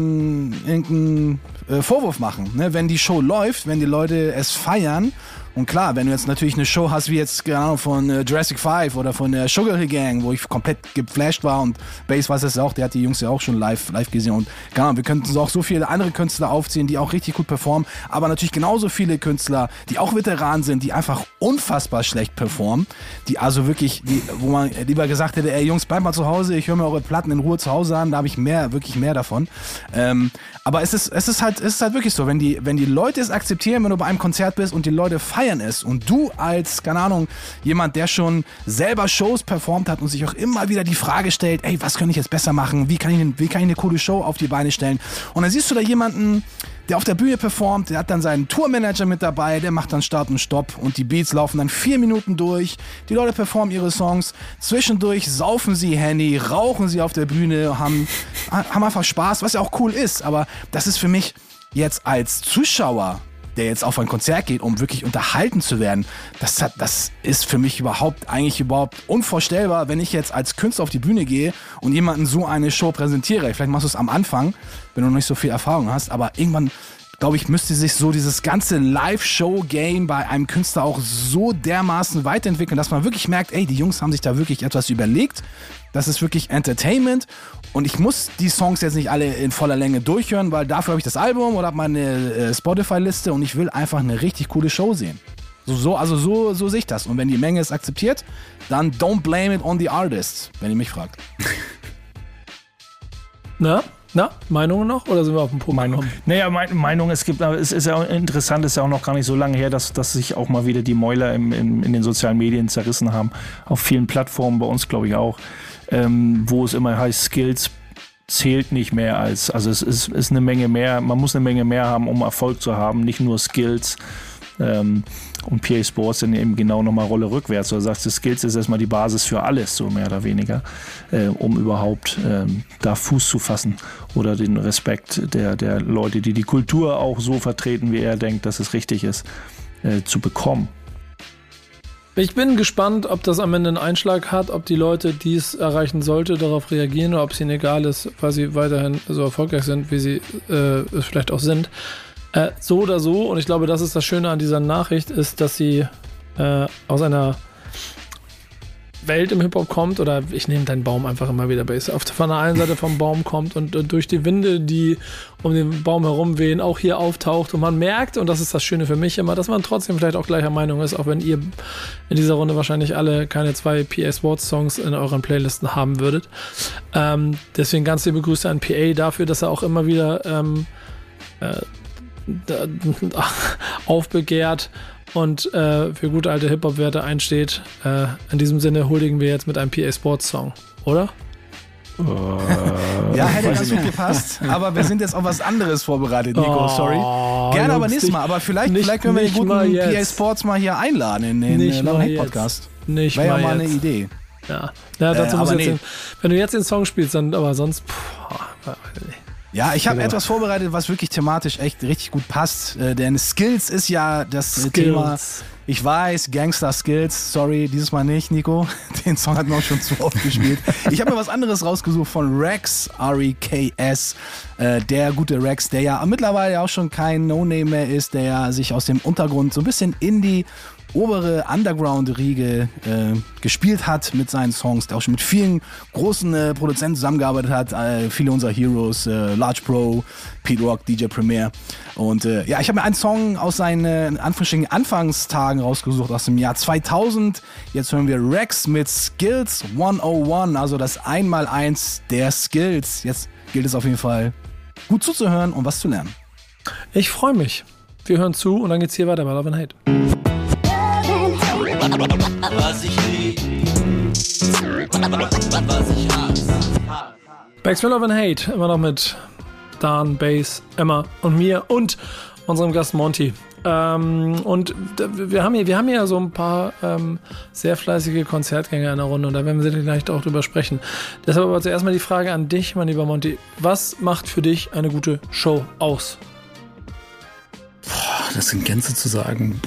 irgendeinen äh, Vorwurf machen? Ne? Wenn die Show läuft, wenn die Leute es feiern und klar, wenn du jetzt natürlich eine Show hast wie jetzt genau von äh, Jurassic 5 oder von der Sugar Hill Gang, wo ich komplett geflasht war und Bass weiß es auch, der hat die Jungs ja auch schon live, live gesehen und genau, wir könnten so auch so viele andere Künstler aufziehen, die auch richtig gut performen, aber natürlich genauso viele Künstler, die auch Veteranen sind, die einfach unfassbar schlecht performen, die also wirklich, die, wo man lieber gesagt hätte, ey Jungs, bleibt mal zu Hause, ich höre mir eure Platten in Ruhe zu Hause an, da habe ich mehr, wirklich mehr davon. Ähm, aber es ist, es ist halt, es ist halt wirklich so, wenn die, wenn die Leute es akzeptieren, wenn du bei einem Konzert bist und die Leute feiern feiern es und du als, keine Ahnung, jemand, der schon selber Shows performt hat und sich auch immer wieder die Frage stellt, ey, was kann ich jetzt besser machen? Wie kann ich, wie kann ich eine coole Show auf die Beine stellen? Und dann siehst du da jemanden, der auf der Bühne performt, der hat dann seinen Tourmanager mit dabei, der macht dann Start und Stopp und die Beats laufen dann vier Minuten durch. Die Leute performen ihre Songs. Zwischendurch saufen sie Henny, rauchen sie auf der Bühne, haben, haben einfach Spaß, was ja auch cool ist. Aber das ist für mich jetzt als Zuschauer der jetzt auf ein Konzert geht, um wirklich unterhalten zu werden, das, hat, das ist für mich überhaupt eigentlich überhaupt unvorstellbar, wenn ich jetzt als Künstler auf die Bühne gehe und jemanden so eine Show präsentiere. Vielleicht machst du es am Anfang, wenn du noch nicht so viel Erfahrung hast, aber irgendwann glaube ich, müsste sich so dieses ganze Live-Show-Game bei einem Künstler auch so dermaßen weiterentwickeln, dass man wirklich merkt, ey, die Jungs haben sich da wirklich etwas überlegt. Das ist wirklich Entertainment und ich muss die Songs jetzt nicht alle in voller Länge durchhören, weil dafür habe ich das Album oder habe meine äh, Spotify-Liste und ich will einfach eine richtig coole Show sehen. So, so, also so, so sehe ich das. Und wenn die Menge es akzeptiert, dann don't blame it on the artists, wenn ihr mich fragt. [laughs] Na, na, Meinungen noch oder sind wir auf dem Punkt? Meinung. Naja, Meinung, es gibt, es ist ja interessant, es ist ja auch noch gar nicht so lange her, dass, dass sich auch mal wieder die Mäuler im, im, in den sozialen Medien zerrissen haben. Auf vielen Plattformen, bei uns glaube ich auch ähm, wo es immer heißt, Skills zählt nicht mehr als, also es ist, ist eine Menge mehr, man muss eine Menge mehr haben, um Erfolg zu haben, nicht nur Skills. Ähm, und PA Sports dann eben genau nochmal Rolle rückwärts. Du sagst, Skills ist erstmal die Basis für alles, so mehr oder weniger, äh, um überhaupt ähm, da Fuß zu fassen oder den Respekt der, der Leute, die die Kultur auch so vertreten, wie er denkt, dass es richtig ist, äh, zu bekommen. Ich bin gespannt, ob das am Ende einen Einschlag hat, ob die Leute, die es erreichen sollte, darauf reagieren oder ob es ihnen egal ist, weil sie weiterhin so erfolgreich sind, wie sie äh, es vielleicht auch sind. Äh, so oder so, und ich glaube, das ist das Schöne an dieser Nachricht, ist, dass sie äh, aus einer Welt im Hip-Hop kommt, oder ich nehme deinen Baum einfach immer wieder Bass, auf, von der einen Seite vom Baum kommt und, und, durch die Winde, die um den Baum herum wehen, auch hier auftaucht und man merkt, und das ist das Schöne für mich immer, dass man trotzdem vielleicht auch gleicher Meinung ist, auch wenn ihr in dieser Runde wahrscheinlich alle keine zwei PA Sports Songs in euren Playlisten haben würdet. Ähm, deswegen ganz liebe Grüße an PA dafür, dass er auch immer wieder ähm, äh, [laughs] aufbegehrt und äh, für gute alte Hip-Hop-Werte einsteht. Äh, in diesem Sinne huldigen wir jetzt mit einem PA Sports Song, oder? ja, hätte ganz gut gepasst. Aber wir sind jetzt auf was anderes vorbereitet, Nico. Oh, sorry. Gerne aber nächstes Mal. Aber vielleicht, nicht, vielleicht können wir den guten PA Sports mal hier einladen in den nicht äh, Podcast. Nicht Wäre ja mal jetzt. eine Idee. Ja, ja dazu äh, muss jetzt nee. den, wenn du jetzt den Song spielst, dann aber sonst. Pff, Ja, ich habe Genau. etwas vorbereitet, was wirklich thematisch echt richtig gut passt. Äh, denn Skills ist ja das äh, Skills. Thema. Ich weiß, Gangster Skills. Sorry, dieses Mal nicht, Nico. [laughs] Den Song hat mir auch schon zu oft gespielt. Ich habe mir was anderes rausgesucht von Rex, R-E-K-S. Äh, der gute Rex, der ja mittlerweile auch schon kein No-Name mehr ist, der ja sich aus dem Untergrund so ein bisschen in die obere Underground-Riege äh, gespielt hat mit seinen Songs, der auch schon mit vielen großen äh, Produzenten zusammengearbeitet hat, äh, viele unserer Heroes, äh, Large Pro, Pete Rock, DJ Premier. Und äh, ja, ich habe mir einen Song aus seinen äh, in Anführungsstrichen Anfangstagen rausgesucht, aus dem Jahr 2000. Jetzt hören wir Rex mit Skills 101, also das Einmaleins der Skills. Jetzt gilt es auf jeden Fall gut zuzuhören und was zu lernen. Ich freue mich. Wir hören zu und dann geht's hier weiter bei Love and Hate. Was ich lieb, was ich hasse. Back to Love and Hate, immer noch mit Dan, Bass, Emma und mir und unserem Gast Monty. Ähm, und wir haben, hier, wir haben hier so ein paar ähm, sehr fleißige Konzertgänger in der Runde und da werden wir gleich auch drüber sprechen. Deshalb aber zuerst mal die Frage an dich, mein lieber Monty. Was macht für dich eine gute Show aus? Das in Gänze zu sagen.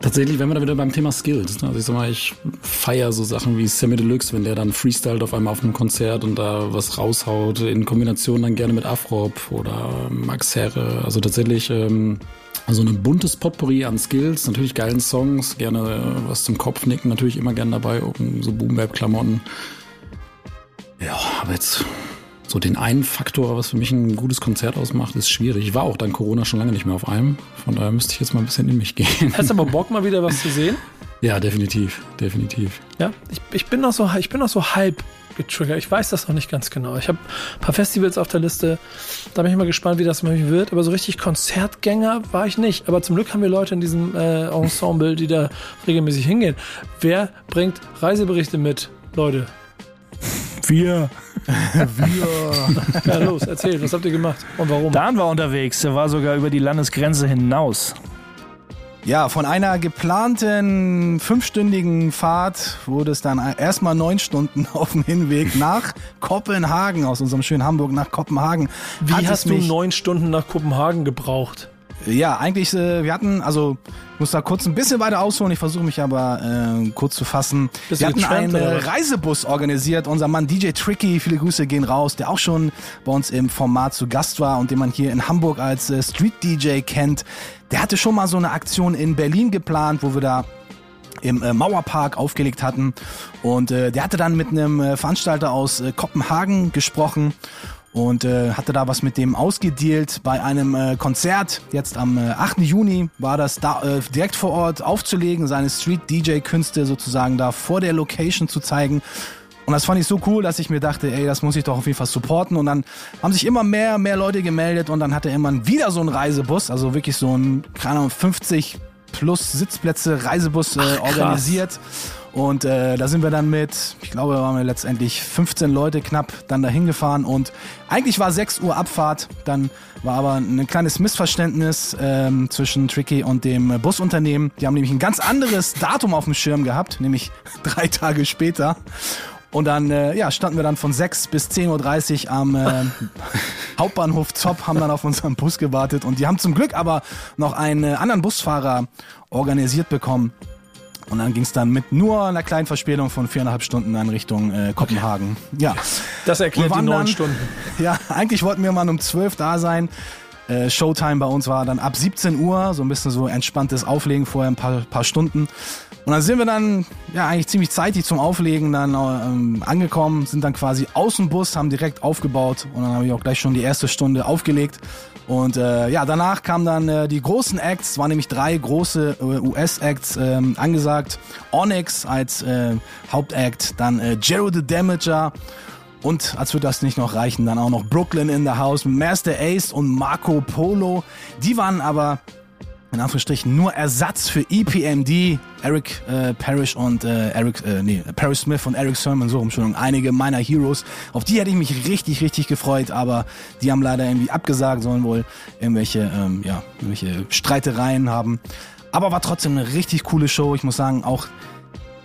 Tatsächlich, wenn wir da wieder beim Thema Skills. Ne? Also ich sag mal, ich feiere so Sachen wie Sammy Deluxe, wenn der dann freestylt auf einmal auf einem Konzert und da was raushaut, in Kombination dann gerne mit Afrop oder Max Herre. Also tatsächlich ähm, also ein buntes Potpourri an Skills, natürlich geilen Songs, gerne was zum Kopfnicken, natürlich immer gern dabei, so Boom-Bap-Klamotten. Ja, aber jetzt so den einen Faktor, was für mich ein gutes Konzert ausmacht, ist schwierig. Ich war auch dann Corona schon lange nicht mehr auf einem. Von daher müsste ich jetzt mal ein bisschen in mich gehen. Hast du aber Bock mal wieder was zu sehen? Ja, definitiv, definitiv. Ja, ich, ich bin noch so, ich bin noch so halb getriggert. Ich weiß das noch nicht ganz genau. Ich habe ein paar Festivals auf der Liste. Da bin ich mal gespannt, wie das mal wird. Aber so richtig Konzertgänger war ich nicht. Aber zum Glück haben wir Leute in diesem äh, Ensemble, die da regelmäßig hingehen. Wer bringt Reiseberichte mit, Leute? Wir. [laughs] Ja, los, erzählt, was habt ihr gemacht und warum? Dan war unterwegs, der war sogar über die Landesgrenze hinaus. Ja, von einer geplanten fünfstündigen Fahrt wurde es dann erstmal neun Stunden [laughs] auf dem Hinweg nach Kopenhagen, aus unserem schönen Hamburg nach Kopenhagen. Wie Hat hast du neun Stunden nach Kopenhagen gebraucht? Ja, eigentlich, äh, wir hatten, also, ich muss da kurz ein bisschen weiter ausholen, ich versuche mich aber äh, kurz zu fassen. Bist wir hatten einen oder äh, was? Reisebus organisiert, unser Mann DJ Tricky, viele Grüße gehen raus, der auch schon bei uns im Format zu Gast war und den man hier in Hamburg als äh, Street DJ kennt. Der hatte schon mal so eine Aktion in Berlin geplant, wo wir da im äh, Mauerpark aufgelegt hatten. Und äh, der hatte dann mit einem äh, Veranstalter aus äh, Kopenhagen gesprochen und äh, hatte da was mit dem ausgedealt. Bei einem äh, Konzert, jetzt am äh, 8. Juni, war das da äh, direkt vor Ort aufzulegen, seine Street-DJ-Künste sozusagen da vor der Location zu zeigen. Und das fand ich so cool, dass ich mir dachte, ey, das muss ich doch auf jeden Fall supporten. Und dann haben sich immer mehr, mehr Leute gemeldet und dann hatte er immer wieder so einen Reisebus, also wirklich so ein, keine Ahnung, 50 plus Sitzplätze Reisebus äh, organisiert. Und äh, da sind wir dann mit, ich glaube, waren wir letztendlich 15 Leute knapp dann dahin gefahren und eigentlich war 6 Uhr Abfahrt, dann war aber ein kleines Missverständnis ähm, zwischen Tricky und dem Busunternehmen. Die haben nämlich ein ganz anderes Datum auf dem Schirm gehabt, nämlich [laughs] drei Tage später. Und dann äh, ja, standen wir dann von 6 bis 10.30 Uhr am äh, [laughs] Hauptbahnhof Zopp, haben dann auf unseren Bus gewartet und die haben zum Glück aber noch einen äh, anderen Busfahrer organisiert bekommen. Und dann ging es dann mit nur einer kleinen Verspätung von viereinhalb Stunden dann Richtung äh, Kopenhagen. Ja. Das erklärt die neun Stunden. [laughs] Ja, eigentlich wollten wir mal um 12 da sein. Äh, Showtime bei uns war dann ab 17 Uhr, so ein bisschen so entspanntes Auflegen vorher ein paar, paar Stunden. Und dann sind wir dann ja eigentlich ziemlich zeitig zum Auflegen dann ähm, angekommen, sind dann quasi aus dem Bus, haben direkt aufgebaut und dann habe ich auch gleich schon die erste Stunde aufgelegt. Und äh, ja, danach kamen dann äh, die großen Acts, es waren nämlich drei große äh, US-Acts ähm, angesagt. Onyx als äh, Hauptact, dann äh, Jero the Damager und als würde das nicht noch reichen, dann auch noch Brooklyn in the House, Master Ace und Marco Polo. Die waren aber in Anführungsstrichen nur Ersatz für EPMD, Eric äh, Parrish und äh, Eric, äh, nee, Paris Smith und Eric Sermon, so Entschuldigung, einige meiner Heroes. Auf die hätte ich mich richtig, richtig gefreut, aber die haben leider irgendwie abgesagt, sollen wohl irgendwelche, ähm, ja, irgendwelche Streitereien haben. Aber war trotzdem eine richtig coole Show. Ich muss sagen, auch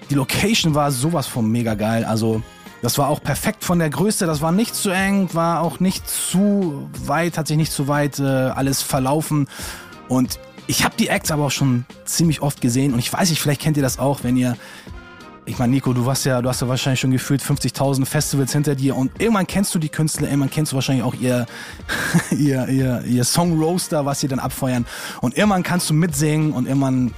die Location war sowas von mega geil. Also Das war auch perfekt von der Größe, das war nicht zu eng, war auch nicht zu weit, hat sich nicht zu weit äh, alles verlaufen. Und ich habe die Acts aber auch schon ziemlich oft gesehen und ich weiß nicht, vielleicht kennt ihr das auch, wenn ihr ich meine, Nico, du warst ja, du hast ja wahrscheinlich schon gefühlt 50.000 Festivals hinter dir und irgendwann kennst du die Künstler, irgendwann kennst du wahrscheinlich auch ihr, [laughs] ihr, ihr, ihr Song Roaster, was sie dann abfeuern und irgendwann kannst du mitsingen und irgendwann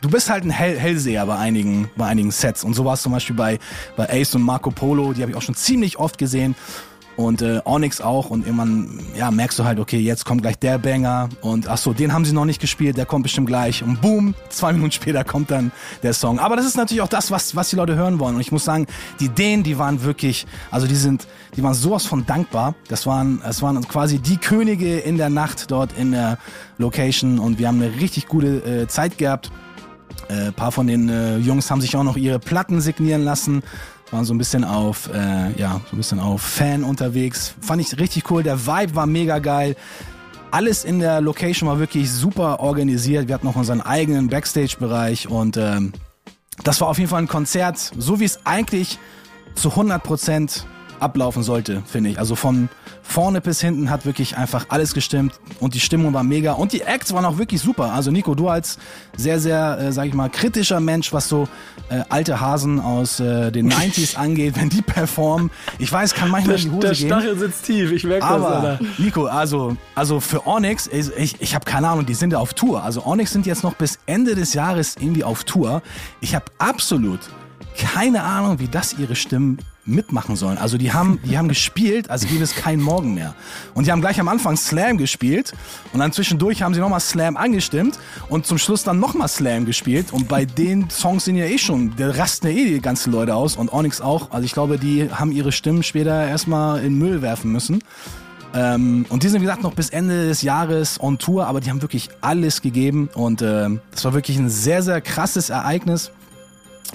du bist halt ein Hell Hellseher bei einigen, bei einigen Sets. Und so war es zum Beispiel bei, bei Ace und Marco Polo, die habe ich auch schon ziemlich oft gesehen und äh, Onyx auch. Und irgendwann ja merkst du halt okay jetzt kommt gleich der Banger. Und ach so den haben sie noch nicht gespielt. Der kommt bestimmt gleich. Und boom zwei [laughs] Minuten später kommt dann der Song. Aber das ist natürlich auch das was was die Leute hören wollen. Und ich muss sagen die Ideen die waren wirklich also die sind die waren sowas von dankbar. Das waren es waren quasi die Könige in der Nacht dort in der Location. Und wir haben eine richtig gute äh, Zeit gehabt äh, paar von den äh, Jungs haben sich auch noch ihre Platten signieren lassen waren so ein bisschen auf, äh, ja, so ein bisschen auf Fan unterwegs. Fand ich richtig cool. Der Vibe war mega geil. Alles in der Location war wirklich super organisiert. Wir hatten noch unseren eigenen Backstage-Bereich und ähm, das war auf jeden Fall ein Konzert, so wie es eigentlich zu 100 Prozent ablaufen sollte, finde ich. Also von vorne bis hinten hat wirklich einfach alles gestimmt und die Stimmung war mega und die Acts waren auch wirklich super. Also Nico, du als sehr, sehr, äh, sag ich mal, kritischer Mensch, was so äh, alte Hasen aus äh, den 90s [laughs] angeht, wenn die performen. Ich weiß, kann manchmal der, in die Hose der gehen. Der Stachel sitzt tief, ich merke das, Aber. Nico, also, also für Onyx, ich, ich, ich habe keine Ahnung, die sind ja auf Tour. Also Onyx sind jetzt noch bis Ende des Jahres irgendwie auf Tour. Ich habe absolut keine Ahnung, wie das ihre Stimmen mitmachen sollen. Also die haben, die haben gespielt, als gäbe es keinen Morgen mehr. Und die haben gleich am Anfang Slam gespielt und dann zwischendurch haben sie nochmal Slam angestimmt und zum Schluss dann nochmal Slam gespielt. Und bei den Songs sind ja eh schon, der rasten ja eh die ganzen Leute aus und Onyx auch. Also ich glaube, die haben ihre Stimmen später erstmal in Müll werfen müssen. Ähm, und die sind, wie gesagt, noch bis Ende des Jahres on Tour, aber die haben wirklich alles gegeben und äh, das war wirklich ein sehr, sehr krasses Ereignis.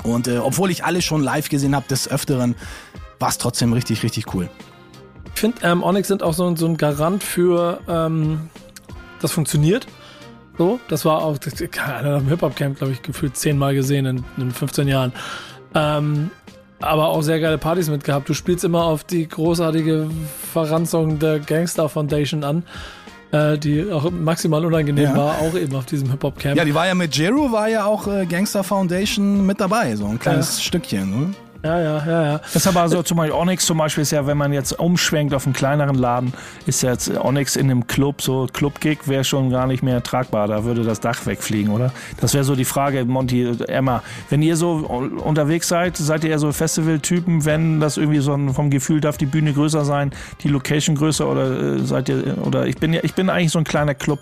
Und äh, obwohl ich alles schon live gesehen habe, des Öfteren, war es trotzdem richtig, richtig cool. Ich finde, ähm, Onyx sind auch so, so ein Garant für, ähm, das funktioniert. So, das war auch, keine Ahnung, im Hip-Hop-Camp, glaube ich, gefühlt zehnmal gesehen in, in 15 Jahren. Ähm, aber auch sehr geile Partys mitgehabt. Du spielst immer auf die großartige Verranzung der Gangster Foundation an äh, die auch maximal unangenehm Ja. war, auch eben auf diesem Hip-Hop-Camp. Ja, die war ja mit Jero, war ja auch äh, Gangster Foundation mit dabei, so ein kleines Stückchen. Ne? Ja, ja, ja. ja. Das ist aber so zum Beispiel Onyx zum Beispiel ist ja, wenn man jetzt umschwenkt auf einen kleineren Laden, ist ja jetzt Onyx in einem Club, so Club-Gig wäre schon gar nicht mehr tragbar. Da würde das Dach wegfliegen, oder? Das wäre so die Frage, Monty, Emma. Wenn ihr so unterwegs seid, seid ihr eher so Festival-Typen, wenn das irgendwie so ein, vom Gefühl darf die Bühne größer sein, die Location größer oder äh, seid ihr, oder ich bin ja, ich bin eigentlich so ein kleiner Club.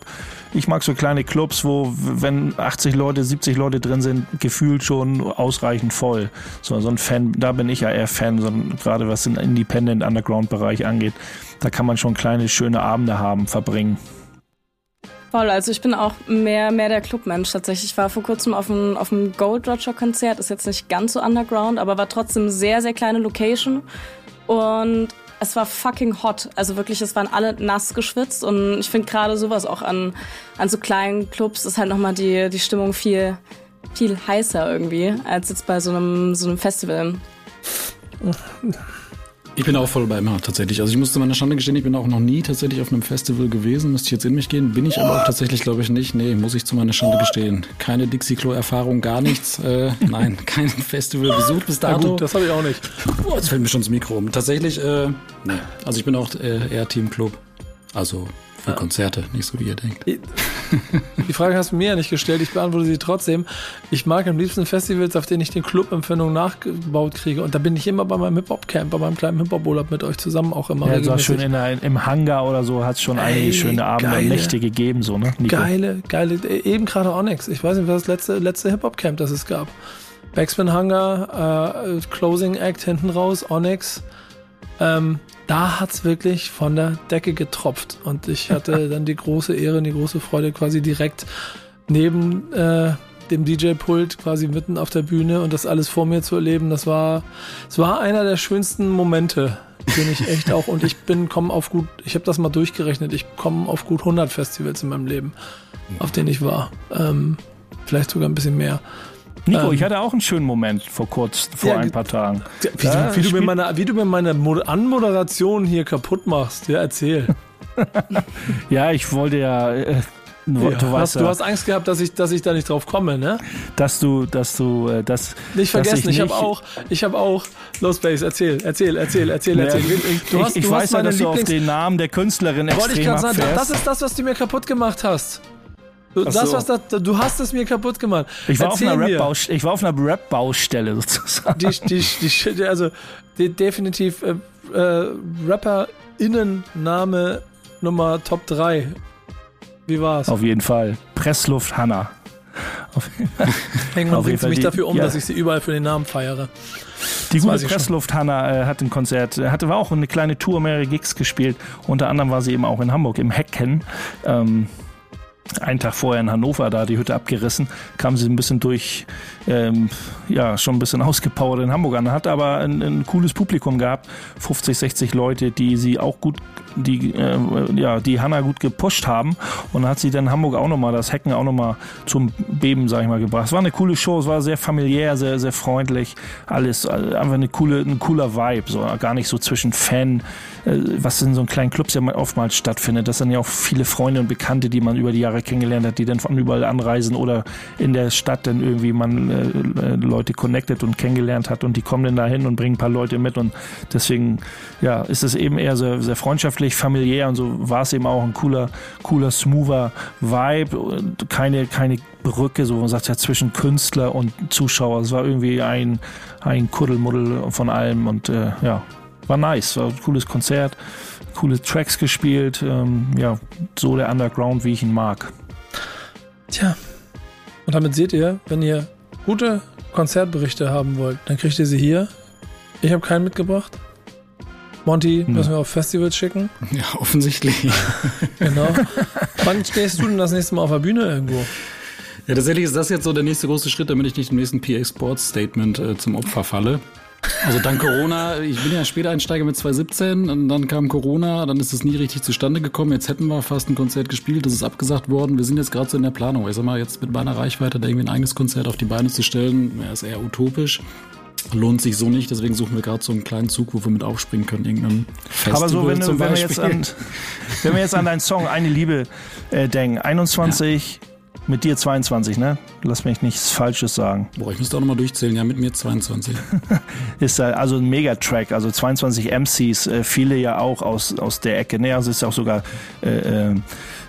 Ich mag so kleine Clubs, wo, wenn 80 Leute, 70 Leute drin sind, gefühlt schon ausreichend voll. So, so ein Fan, da bin ich ja eher Fan, so gerade was den Independent Underground Bereich angeht. Da kann man schon kleine, schöne Abende haben, verbringen. Voll, also ich bin auch mehr, mehr der Clubmensch tatsächlich. Ich war vor kurzem auf einem, auf einem Gold Roger Konzert, ist jetzt nicht ganz so underground, aber war trotzdem sehr, sehr kleine Location. Und es war fucking hot. Also wirklich, es waren alle nass geschwitzt. Und ich finde gerade sowas auch an, an so kleinen Clubs ist halt nochmal die, die Stimmung viel, viel heißer irgendwie, als jetzt bei so einem, so einem Festival. Ich bin auch voll bei Emma tatsächlich. Also ich muss zu meiner Schande gestehen, ich bin auch noch nie tatsächlich auf einem Festival gewesen. Müsste ich jetzt in mich gehen. Bin ich aber auch tatsächlich, glaube ich, nicht. Nee, muss ich zu meiner Schande gestehen. Keine Dixie-Klo-Erfahrung, gar nichts. Äh, nein, [laughs] kein Festival besucht bis Ja, dato. gut, das habe ich auch nicht. Oh, jetzt fällt mir schon das Mikro um. Tatsächlich, äh, nee. Also ich bin auch äh, eher Team Club. Also für Konzerte, nicht so wie ihr denkt. Die Frage hast du mir ja nicht gestellt, ich beantworte sie trotzdem. Ich mag am liebsten Festivals, auf denen ich den Club-Empfindung nachgebaut kriege. Und da bin ich immer bei meinem Hip-Hop-Camp, bei meinem kleinen Hip-Hop-Urlaub mit euch zusammen auch immer Ja, so schön in der, im Hangar oder so hat es schon einige Ey, schöne Abende geile- und Nächte gegeben, so, ne? Nico? Geile, geile, äh, eben gerade Onyx. Ich weiß nicht, was das letzte, letzte Hip-Hop-Camp das es gab. Backspin Hangar, äh, Closing Act hinten raus, Onyx. Ähm, da hat's wirklich von der Decke getropft. Und ich hatte [laughs] dann die große Ehre und die große Freude, quasi direkt neben äh, dem DJ-Pult quasi mitten auf der Bühne und das alles vor mir zu erleben. Das war, es war einer der schönsten Momente, den ich echt auch, und ich bin, komme auf gut, ich habe das mal durchgerechnet, ich komme auf gut 100 Festivals in meinem Leben, auf denen ich war. Ähm, vielleicht sogar ein bisschen mehr. Nico, ähm, ich hatte auch einen schönen Moment vor kurz, vor ja, ein paar Tagen. Wie, du, wie, du mir meine, wie du mir meine Anmoderation hier kaputt machst, ja, erzähl. [laughs] ja, ich wollte ja. Äh, Du, ja, du, hast, ja, du, hast, Angst gehabt, dass ich, dass ich da nicht drauf komme, ne? Dass du, dass du, äh, das. Nicht vergessen, ich, ich habe auch, ich habe auch. Los, Base, erzähl, erzähl, erzähl, erzähl, erzähl. Du hast, ich, ich weiß ja, dass du auf den Namen der Künstlerin Wollte ich gerade sagen, das ist das, was du mir kaputt gemacht hast. Du, das, so. was das, du hast es mir kapput gemacht. Ich war, auf einer, Rap ich war auf einer Rap-Baustelle sozusagen. Die, die, die, also die, definitiv äh, äh, Rapper-Innenname Nummer Top 3. Wie war's? Auf jeden Fall. Pressluft Hanna. Hängen und bringt mich dafür um, ja. dass ich sie überall für den Namen feiere. Die das gute Pressluft Hanna äh, hat ein Konzert, äh, hatte war auch eine kleine Tour, mehrere Gigs gespielt. Unter anderem war sie eben auch in Hamburg im Hecken. Ähm, einen Tag vorher in Hannover da die Hütte abgerissen, kam sie ein bisschen durch, ähm, ja, schon ein bisschen ausgepowert in Hamburg an, hat aber ein, ein cooles Publikum gehabt, 50, 60 Leute, die sie auch gut die, äh, ja, die Hanna gut gepusht haben und hat sie dann Hamburg auch nochmal, das Hacken auch nochmal zum Beben, sag ich mal, gebracht. Es war eine coole Show, es war sehr familiär, sehr, sehr freundlich, alles, äh, einfach eine coole, ein cooler Vibe, so gar nicht so zwischen Fan, was in so kleinen Clubs ja oftmals stattfindet. Das sind ja auch viele Freunde und Bekannte, die man über die Jahre kennengelernt hat, die dann von überall anreisen oder in der Stadt dann irgendwie man äh, Leute connected und kennengelernt hat und die kommen dann dahin und bringen ein paar Leute mit und deswegen ja, ist es eben eher sehr, sehr freundschaftlich, familiär und so war es eben auch ein cooler, cooler, smoother Vibe, keine, keine Brücke, so man sagt ja zwischen Künstler und Zuschauer. Es war irgendwie ein, ein Kuddelmuddel von allem und äh, ja, war nice, war ein cooles Konzert, coole Tracks gespielt, ähm, ja, so der Underground, wie ich ihn mag. Tja, und damit seht ihr, wenn ihr gute Konzertberichte haben wollt, dann kriegt ihr sie hier. Ich habe keinen mitgebracht. Monty hm. müssen wir auf Festivals schicken. [laughs] Ja, offensichtlich. [laughs] genau. Wann stehst du denn das nächste Mal auf der Bühne irgendwo? Ja, tatsächlich ist das jetzt so der nächste große Schritt, damit ich nicht im nächsten PA Sports Statement äh, zum Opfer falle. Also dank Corona, ich bin ja Späteinsteiger mit 2017 und dann kam Corona, dann ist es nie richtig zustande gekommen. Jetzt hätten wir fast ein Konzert gespielt, das ist abgesagt worden. Wir sind jetzt gerade so in der Planung. Ich sag mal, jetzt mit meiner Reichweite da irgendwie ein eigenes Konzert auf die Beine zu stellen, ist eher utopisch lohnt sich so nicht. Deswegen suchen wir gerade so einen kleinen Zug, wo wir mit aufspringen können. Irgendeinem Festival Aber so, wenn, du, wenn, wir jetzt an, wenn wir jetzt an deinen Song Eine Liebe äh, denken, 21, ja. Mit dir 22, ne? Lass mich nichts Falsches sagen. Boah, ich müsste auch nochmal durchzählen. Ja, mit mir 22. [laughs] ist also ein Megatrack, also 22 MCs, äh, viele ja auch aus, aus der Ecke. Ne? Also ist ja auch sogar äh, äh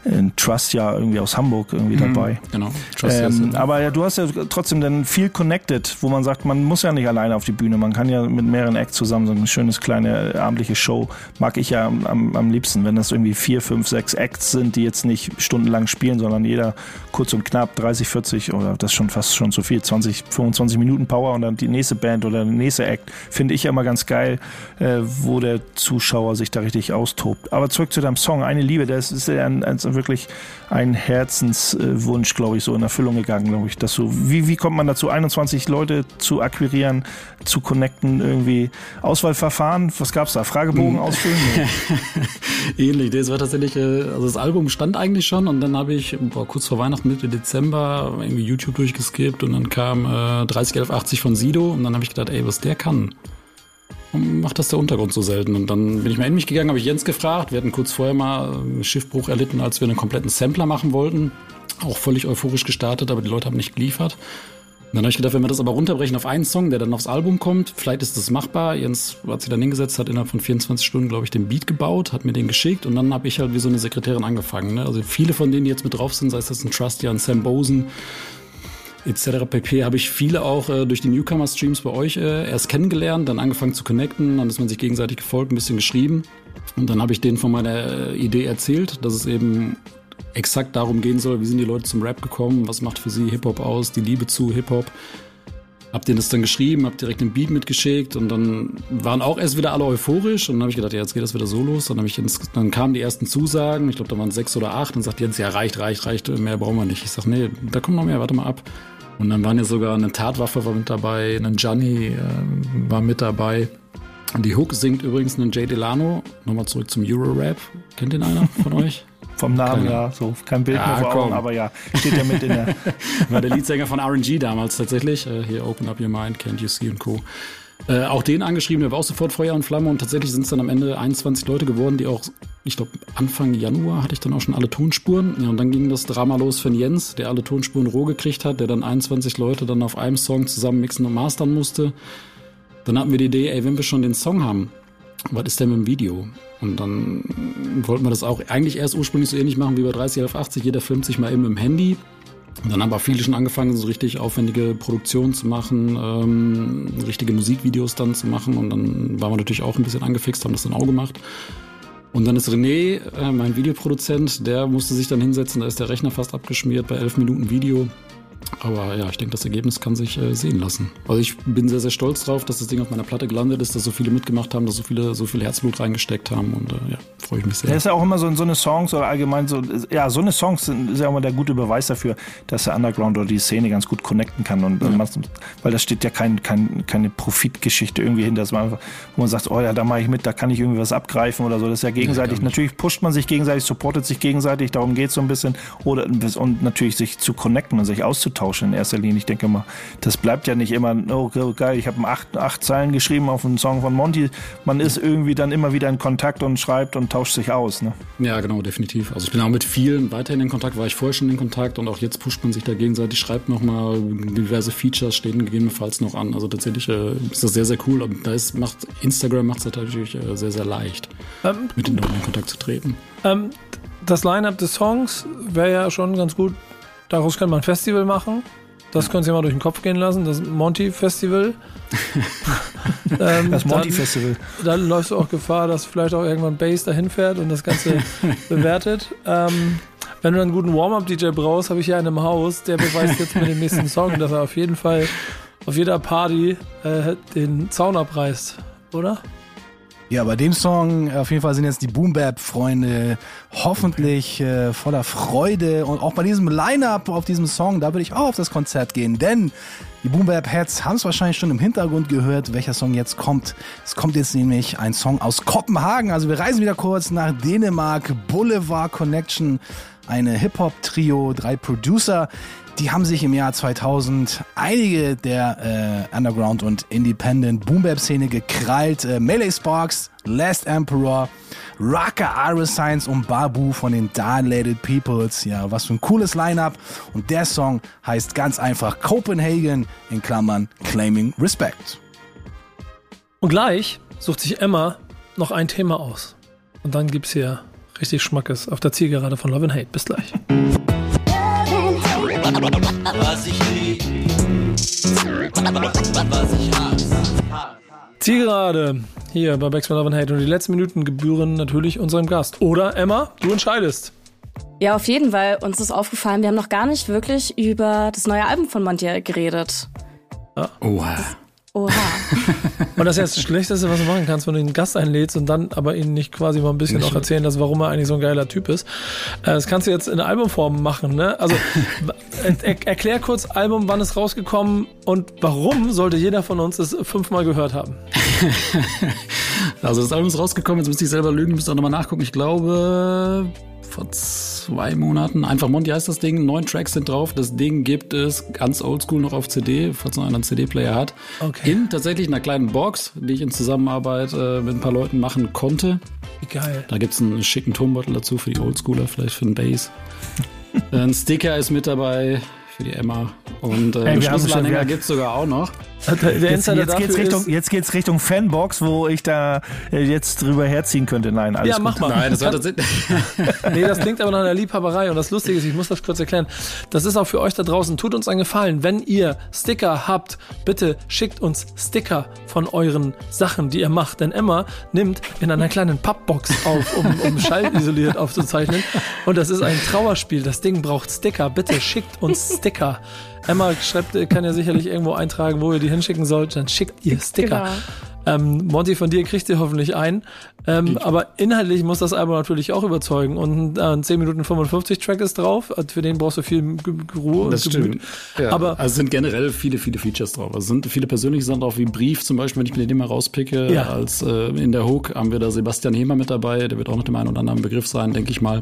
in Trust ja irgendwie aus Hamburg irgendwie mhm, dabei. Genau. Trust ähm, aber ja, du hast ja trotzdem dann viel connected, wo man sagt, man muss ja nicht alleine auf die Bühne, man kann ja mit mehreren Acts zusammen so ein schönes kleine abendliche Show mag ich ja am, am liebsten, wenn das irgendwie vier, fünf, sechs Acts sind, die jetzt nicht stundenlang spielen, sondern jeder kurz und knapp 30, 40 oder das ist schon fast schon zu viel, 20, 25 Minuten Power und dann die nächste Band oder der nächste Act finde ich ja immer ganz geil, äh, wo der Zuschauer sich da richtig austobt. Aber zurück zu deinem Song, eine Liebe, das ist ja ein, ein wirklich ein Herzenswunsch, glaube ich, so in Erfüllung gegangen, glaube ich. Dass so, wie, wie kommt man dazu, 21 Leute zu akquirieren, zu connecten, irgendwie Auswahlverfahren? Was gab es da? Fragebogen hm. ausfüllen? [laughs] Ähnlich. Das war tatsächlich, äh, also das Album stand eigentlich schon und dann habe ich boah, kurz vor Weihnachten, Mitte Dezember, irgendwie YouTube durchgeskippt und dann kam äh, 301180 von Sido und dann habe ich gedacht, ey, was der kann macht das der Untergrund so selten. Und dann bin ich mal in mich gegangen, habe ich Jens gefragt. Wir hatten kurz vorher mal einen Schiffbruch erlitten, als wir einen kompletten Sampler machen wollten. Auch völlig euphorisch gestartet, aber die Leute haben nicht geliefert. Dann habe ich gedacht, wenn wir das aber runterbrechen auf einen Song, der dann aufs Album kommt, vielleicht ist das machbar. Jens hat sich dann hingesetzt, hat innerhalb von 24 Stunden, glaube ich, den Beat gebaut, hat mir den geschickt und dann habe ich halt wie so eine Sekretärin angefangen. Ne? Also viele von denen, die jetzt mit drauf sind, sei es das ein Trusty, ein Sam Bosen, etc. pp. habe ich viele auch äh, durch die Newcomer-Streams bei euch äh, erst kennengelernt, dann angefangen zu connecten, dann ist man sich gegenseitig gefolgt, ein bisschen geschrieben. Und dann habe ich denen von meiner äh, Idee erzählt, dass es eben exakt darum gehen soll, wie sind die Leute zum Rap gekommen, was macht für sie Hip-Hop aus, die Liebe zu Hip-Hop. Hab denen das dann geschrieben, hab direkt den Beat mitgeschickt und dann waren auch erst wieder alle euphorisch und dann habe ich gedacht, ja, jetzt geht das wieder so los. Dann, ich ins, dann kamen die ersten Zusagen, ich glaube, da waren sechs oder acht und sagt Jens, ja, reicht, reicht, reicht, mehr brauchen wir nicht. Ich sag, nee, da kommt noch mehr, warte mal ab. Und dann waren ja sogar eine Tatwaffe war mit dabei, ein Gianni äh, war mit dabei. Die Hook singt übrigens einen Jay Delano. Nochmal zurück zum Euro-Rap. Kennt den einer von [laughs] euch? Vom Namen Keine. ja, so kein Bild ja, mehr vor Augen, aber ja, steht ja mit in der. [laughs] War der Leadsänger von RNG damals tatsächlich. Äh, hier Open Up Your Mind, Can't You See und Co. Äh, auch den angeschrieben, der war auch sofort Feuer und Flamme und tatsächlich sind es dann am Ende 21 Leute geworden, die auch, ich glaube, Anfang Januar hatte ich dann auch schon alle Tonspuren. Ja, und dann ging das Drama los von Jens, der alle Tonspuren roh gekriegt hat, der dann 21 Leute dann auf einem Song zusammen mixen und mastern musste. Dann hatten wir die Idee, ey, wenn wir schon den Song haben, was ist denn mit dem Video? Und dann wollten wir das auch eigentlich erst ursprünglich so ähnlich machen wie bei 30 auf 80. Jeder filmt sich mal eben im Handy. Und dann haben aber viele schon angefangen, so richtig aufwendige Produktionen zu machen, ähm, richtige Musikvideos dann zu machen. Und dann waren wir natürlich auch ein bisschen angefixt, haben das dann auch gemacht. Und dann ist René, äh, mein Videoproduzent, der musste sich dann hinsetzen, da ist der Rechner fast abgeschmiert bei elf Minuten Video. Aber ja, ich denke, das Ergebnis kann sich äh, sehen lassen. Also ich bin sehr, sehr stolz drauf, dass das Ding auf meiner Platte gelandet ist, dass so viele mitgemacht haben, dass so viele so viel Herzblut reingesteckt haben und äh, ja, freue ich mich sehr. Das ist ja auch immer so, so eine Songs oder allgemein so, ja, so eine Songs sind, ja immer der gute Beweis dafür, dass der Underground oder die Szene ganz gut connecten kann und ja. weil da steht ja kein, kein, keine Profitgeschichte irgendwie hin, dass man, wo man sagt, oh ja, da mache ich mit, da kann ich irgendwie was abgreifen oder so. Das ist ja gegenseitig. Ja, natürlich pusht man sich gegenseitig, supportet sich gegenseitig, darum geht es so ein bisschen. Oder, und natürlich sich zu connecten und sich auszutauschen in erster Linie. Ich denke mal, das bleibt ja nicht immer, oh geil, ich habe acht, acht Zeilen geschrieben auf einen Song von Monty. Man ist irgendwie dann immer wieder in Kontakt und schreibt und tauscht sich aus. Ne? Ja, genau, definitiv. Also ich bin auch mit vielen weiterhin in Kontakt, war ich vorher schon in Kontakt und auch jetzt pusht man sich da gegenseitig, schreibt nochmal diverse Features, stehen gegebenenfalls noch an. Also tatsächlich äh, ist das sehr, sehr cool und da ist, macht Instagram macht es natürlich äh, sehr, sehr leicht, ähm, mit den Leuten in Kontakt zu treten. Ähm, das Line-Up des Songs wäre ja schon ganz gut. Daraus könnte man ein Festival machen. Das können Sie mal durch den Kopf gehen lassen, das Monty Festival. [laughs] ähm, das Monty Festival. Dann, läufst du auch Gefahr, dass vielleicht auch irgendwann Bass dahin fährt und das Ganze [laughs] bewertet. Ähm, wenn du einen guten Warm-Up-DJ brauchst, habe ich hier einen im Haus, der beweist jetzt mit dem nächsten [laughs] Song, dass er auf jeden Fall auf jeder Party äh, den Zaun abreißt, oder? Ja, bei dem Song auf jeden Fall sind jetzt die Boom Bap Freunde hoffentlich äh, voller Freude. Und auch bei diesem Line-Up auf diesem Song, da würde ich auch auf das Konzert gehen, denn die Boom Bap Heads haben es wahrscheinlich schon im Hintergrund gehört, welcher Song jetzt kommt. Es kommt jetzt nämlich ein Song aus Kopenhagen, also wir reisen wieder kurz nach Dänemark, Boulevard Connection, eine Hip-Hop-Trio, drei Producer, die haben sich im Jahr 2000 einige der äh, Underground- und Independent Boom-Bap-Szene gekrallt. Äh, Melee Sparks, Last Emperor, Raka Iris Science und Babu von den Dilated Peoples. Ja, was für ein cooles Line-Up. Und der Song heißt ganz einfach Copenhagen in Klammern Claiming Respect. Und gleich sucht sich Emma noch ein Thema aus. Und dann gibt's hier richtig Schmackes auf der Zielgerade von Love and Hate. Bis gleich was ich lieb, was ich hasse. Zielgerade hier bei Backspin Love and Hate und die letzten Minuten gebühren natürlich unserem Gast. Oder Emma, du entscheidest. Ja, auf jeden Fall. Uns ist aufgefallen, wir haben noch gar nicht wirklich über das neue Album von Montiel geredet. Ja. Oha. Oha. [laughs] und das ist jetzt das Schlechteste, was du machen kannst, wenn du einen Gast einlädst und dann aber ihn nicht quasi mal ein bisschen nicht auch erzählen lässt, warum er eigentlich so ein geiler Typ ist. Äh, das kannst du jetzt in Albumform machen, ne? Also [laughs] er, erklär kurz Album, wann ist rausgekommen und warum sollte jeder von uns es fünfmal gehört haben? [laughs] also das Album ist rausgekommen, jetzt müsste ich selber lügen, müsste auch nochmal nachgucken. Ich glaube vor zwei Monaten. Einfach Monty heißt das Ding. Neun Tracks sind drauf. Das Ding gibt es ganz oldschool noch auf CD, falls noch einer einen CD-Player hat. Okay. In tatsächlich einer kleinen Box, die ich in Zusammenarbeit äh, mit ein paar Leuten machen konnte. Wie geil. Da gibt es einen schicken Tonbeutel dazu für die Oldschooler, vielleicht für den Bass. ein Sticker ist mit dabei für die Emma. Und äh, hey, Schlüsselanhänger gibt es sogar auch noch. Der jetzt, jetzt geht's Richtung, jetzt geht's Richtung Fanbox, wo ich da äh, jetzt drüber herziehen könnte. Nein, alles Ja, mach gut. mal. Nein, das, das [laughs] nee, das klingt aber nach einer Liebhaberei. Und das Lustige ist, ich muss das kurz erklären. Das ist auch für euch da draußen. Tut uns einen Gefallen. Wenn ihr Sticker habt, bitte schickt uns Sticker von euren Sachen, die ihr macht. Denn Emma nimmt in einer kleinen Pappbox auf, um, um [laughs] schallisoliert aufzuzeichnen. Und das ist ein Trauerspiel. Das Ding braucht Sticker. Bitte schickt uns Sticker. Emma schreibt, kann ja sicherlich irgendwo eintragen, wo ihr die hinschicken sollt. Dann schickt ihr Sticker. Genau. Ähm, Monty, von dir kriegt ihr hoffentlich ein. Ähm, aber inhaltlich muss das Album natürlich auch überzeugen. Und äh, ein 10 Minuten 55 Track ist drauf. Äh, für den brauchst du viel Ruhe das und Gemüt. Ja. Aber also sind generell viele, viele Features drauf. Also sind viele persönliche Sachen drauf, wie Brief zum Beispiel, wenn ich mir den mal rauspicke. Ja. Als äh, in der Hook haben wir da Sebastian Hemer mit dabei. Der wird auch noch dem einen oder anderen Begriff sein, denke ich mal.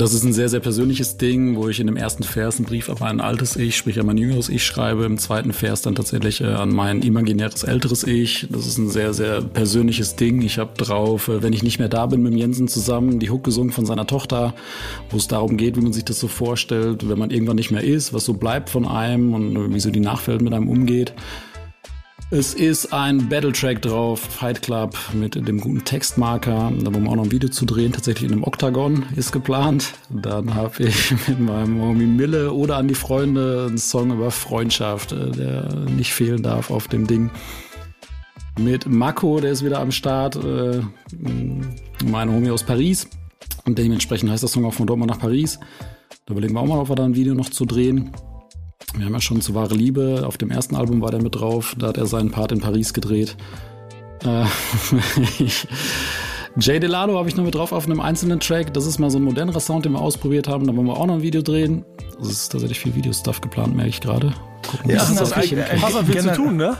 Das ist ein sehr, sehr persönliches Ding, wo ich in dem ersten Vers einen Brief an mein altes Ich, sprich an mein jüngeres Ich schreibe, im zweiten Vers dann tatsächlich äh, an mein imaginäres älteres Ich. Das ist ein sehr, sehr persönliches Ding. Ich habe drauf, äh, wenn ich nicht mehr da bin mit Jensen zusammen, die Hook gesungen von seiner Tochter, wo es darum geht, wie man sich das so vorstellt, wenn man irgendwann nicht mehr ist, was so bleibt von einem und wie so die Nachwelt mit einem umgeht. Es ist ein Battletrack drauf, Fight Club mit dem guten Textmarker. Da wollen wir auch noch ein Video zu drehen, tatsächlich in einem Oktagon ist geplant. Dann habe ich [laughs] mit meinem Homie Mille oder an die Freunde einen Song über Freundschaft, äh, der nicht fehlen darf auf dem Ding. Mit Mako, der ist wieder am Start, äh, mein Homie aus Paris. Und dementsprechend heißt der Song auch von Dortmund nach Paris. Da überlegen wir auch mal, ob wir da ein Video noch zu drehen. Wir haben ja schon zu Wahre Liebe, auf dem ersten Album war der mit drauf, da hat er seinen Part in Paris gedreht. Äh, [laughs] Jay Delano habe ich noch mit drauf auf einem einzelnen Track. Das ist mal so ein modernerer Sound, den wir ausprobiert haben. Da wollen wir auch noch ein Video drehen. Es ist tatsächlich viel Videostuff geplant, merke ich gerade. Ja, das ist das eigentlich Hast viel zu tun, ne?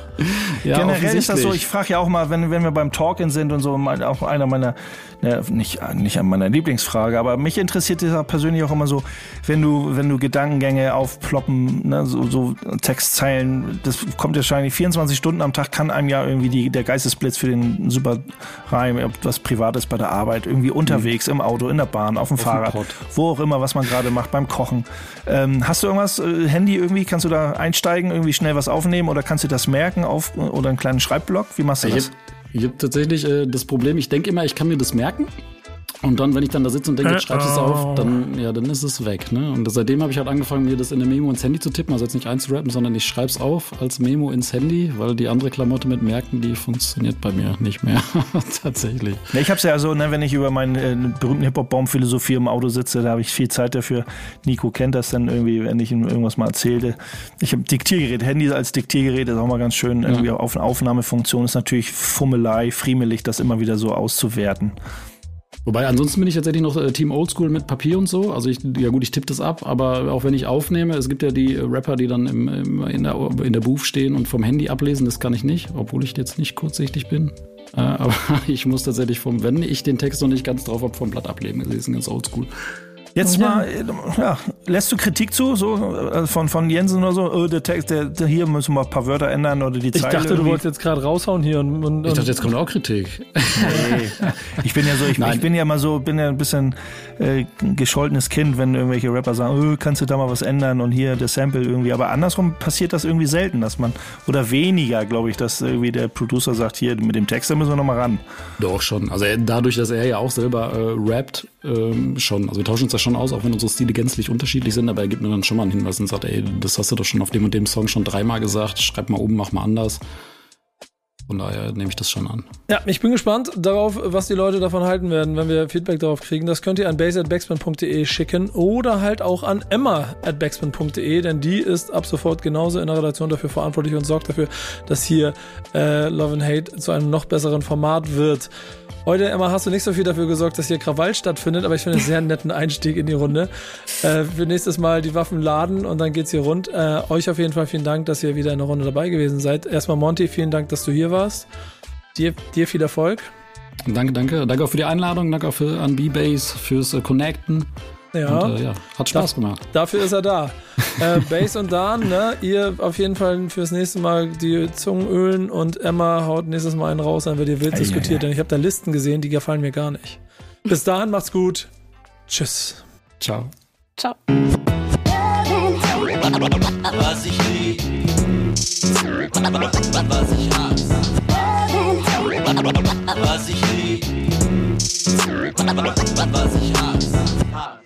Ja, Generell ist das so, ich frage ja auch mal, wenn, wenn wir beim Talking sind und so, auch einer meiner, ne, nicht, nicht an meiner Lieblingsfrage, aber mich interessiert das persönlich auch immer so, wenn du, wenn du Gedankengänge aufploppen, ne, so, so Textzeilen, das kommt ja wahrscheinlich 24 Stunden am Tag, kann einem ja irgendwie die, der Geistesblitz für den super Reim, ob was Privates bei der Arbeit, irgendwie unterwegs, mhm. im Auto, in der Bahn, auf dem auf Fahrrad, wo auch immer, was man gerade macht, beim Kochen. Ähm, hast du irgendwas, äh, Handy irgendwie, kannst du da einsteigen, irgendwie schnell was aufnehmen oder kannst du das merken auf oder einen kleinen Schreibblock? Wie machst du ich das? Hab, ich habe tatsächlich äh, das Problem, ich denke immer, ich kann mir das merken. Und dann, wenn ich dann da sitze und denke, jetzt schreibst du es auf, dann, ja, dann ist es weg. Ne? Und seitdem habe ich halt angefangen, mir das in eine Memo ins Handy zu tippen. Also jetzt nicht einzurappen, sondern ich schreibe es auf als Memo ins Handy, weil die andere Klamotte mit Merken, die funktioniert bei mir nicht mehr. [laughs] Tatsächlich. Ja, ich habe es ja so, ne, wenn ich über meinen äh, berühmten Hip-Hop-Baum-Philosophie im Auto sitze, da habe ich viel Zeit dafür. Nico kennt das dann irgendwie, wenn ich ihm irgendwas mal erzählte. Ich habe Diktiergerät, Handy als Diktiergerät ist auch mal ganz schön. Irgendwie ja. auf eine Aufnahmefunktion ist natürlich Fummelei, friemelig, das immer wieder so auszuwerten. Wobei, ansonsten bin ich tatsächlich noch äh, Team Oldschool mit Papier und so. Also ich, ja gut, ich tippe das ab, aber auch wenn ich aufnehme, es gibt ja die äh, Rapper, die dann im, im, in, der, in der Booth stehen und vom Handy ablesen, das kann ich nicht, obwohl ich jetzt nicht kurzsichtig bin. Äh, [laughs] aber ich muss tatsächlich vom, wenn ich den Text noch nicht ganz drauf habe, vom Blatt ablesen. Das ist ganz oldschool. Jetzt mal, ja, lässt du Kritik zu, so äh, von, von Jensen oder so? Oh, der Text, der, der, hier müssen wir ein paar Wörter ändern oder die Zeile. Ich dachte, irgendwie. du wolltest jetzt gerade raushauen hier und, und, Ich dachte, jetzt kommt auch Kritik. Nee. [laughs] Ich bin ja so, ich, ich, bin ja mal so, bin ja ein bisschen äh, gescholtenes Kind, wenn irgendwelche Rapper sagen, oh, kannst du da mal was ändern und hier der Sample irgendwie. Aber andersrum passiert das irgendwie selten, dass man oder weniger, glaube ich, dass irgendwie der Producer sagt, hier mit dem Text, da müssen wir noch mal ran. Doch schon. Also dadurch, dass er ja auch selber äh, rappt, ähm, schon. Also wir tauschen uns da schon aus, auch wenn unsere Stile gänzlich unterschiedlich sind, aber er gibt mir dann schon mal einen Hinweis und sagt, ey, das hast du doch schon auf dem und dem Song schon dreimal gesagt, schreib mal oben, mach mal anders. Von daher nehme ich das schon an. Ja, ich bin gespannt darauf, was die Leute davon halten werden, wenn wir Feedback darauf kriegen. Das könnt ihr an base.backspin.de schicken oder halt auch an emma.backspin.de, denn die ist ab sofort genauso in der Redaktion dafür verantwortlich und sorgt dafür, dass hier äh, Love and Hate zu einem noch besseren Format wird. Heute, Emma, hast du nicht so viel dafür gesorgt, dass hier Krawall stattfindet, aber ich finde einen sehr netten Einstieg in die Runde. Äh, für nächstes Mal die Waffen laden und dann geht's hier rund. Äh, euch auf jeden Fall vielen Dank, dass ihr wieder in der Runde dabei gewesen seid. Erstmal Monty, vielen Dank, dass du hier warst. Dir, dir viel Erfolg. Danke, danke. Danke auch für die Einladung, danke auch für, an B-Base fürs äh, Connecten. Ja. Und, äh, ja, hat Spaß gemacht. Dafür ist er da. [laughs] äh, Base und Dan, ne, ihr auf jeden Fall fürs nächste Mal die Zungen ölen und Emma haut nächstes Mal einen raus, dann wird ihr wild ei, diskutiert, ei, ei. denn ich habe da Listen gesehen, die gefallen mir gar nicht. Bis dahin, macht's gut. Tschüss. Ciao. Ciao. Was ich lieb, was ich hasse, was ich lieb, was ich hasse.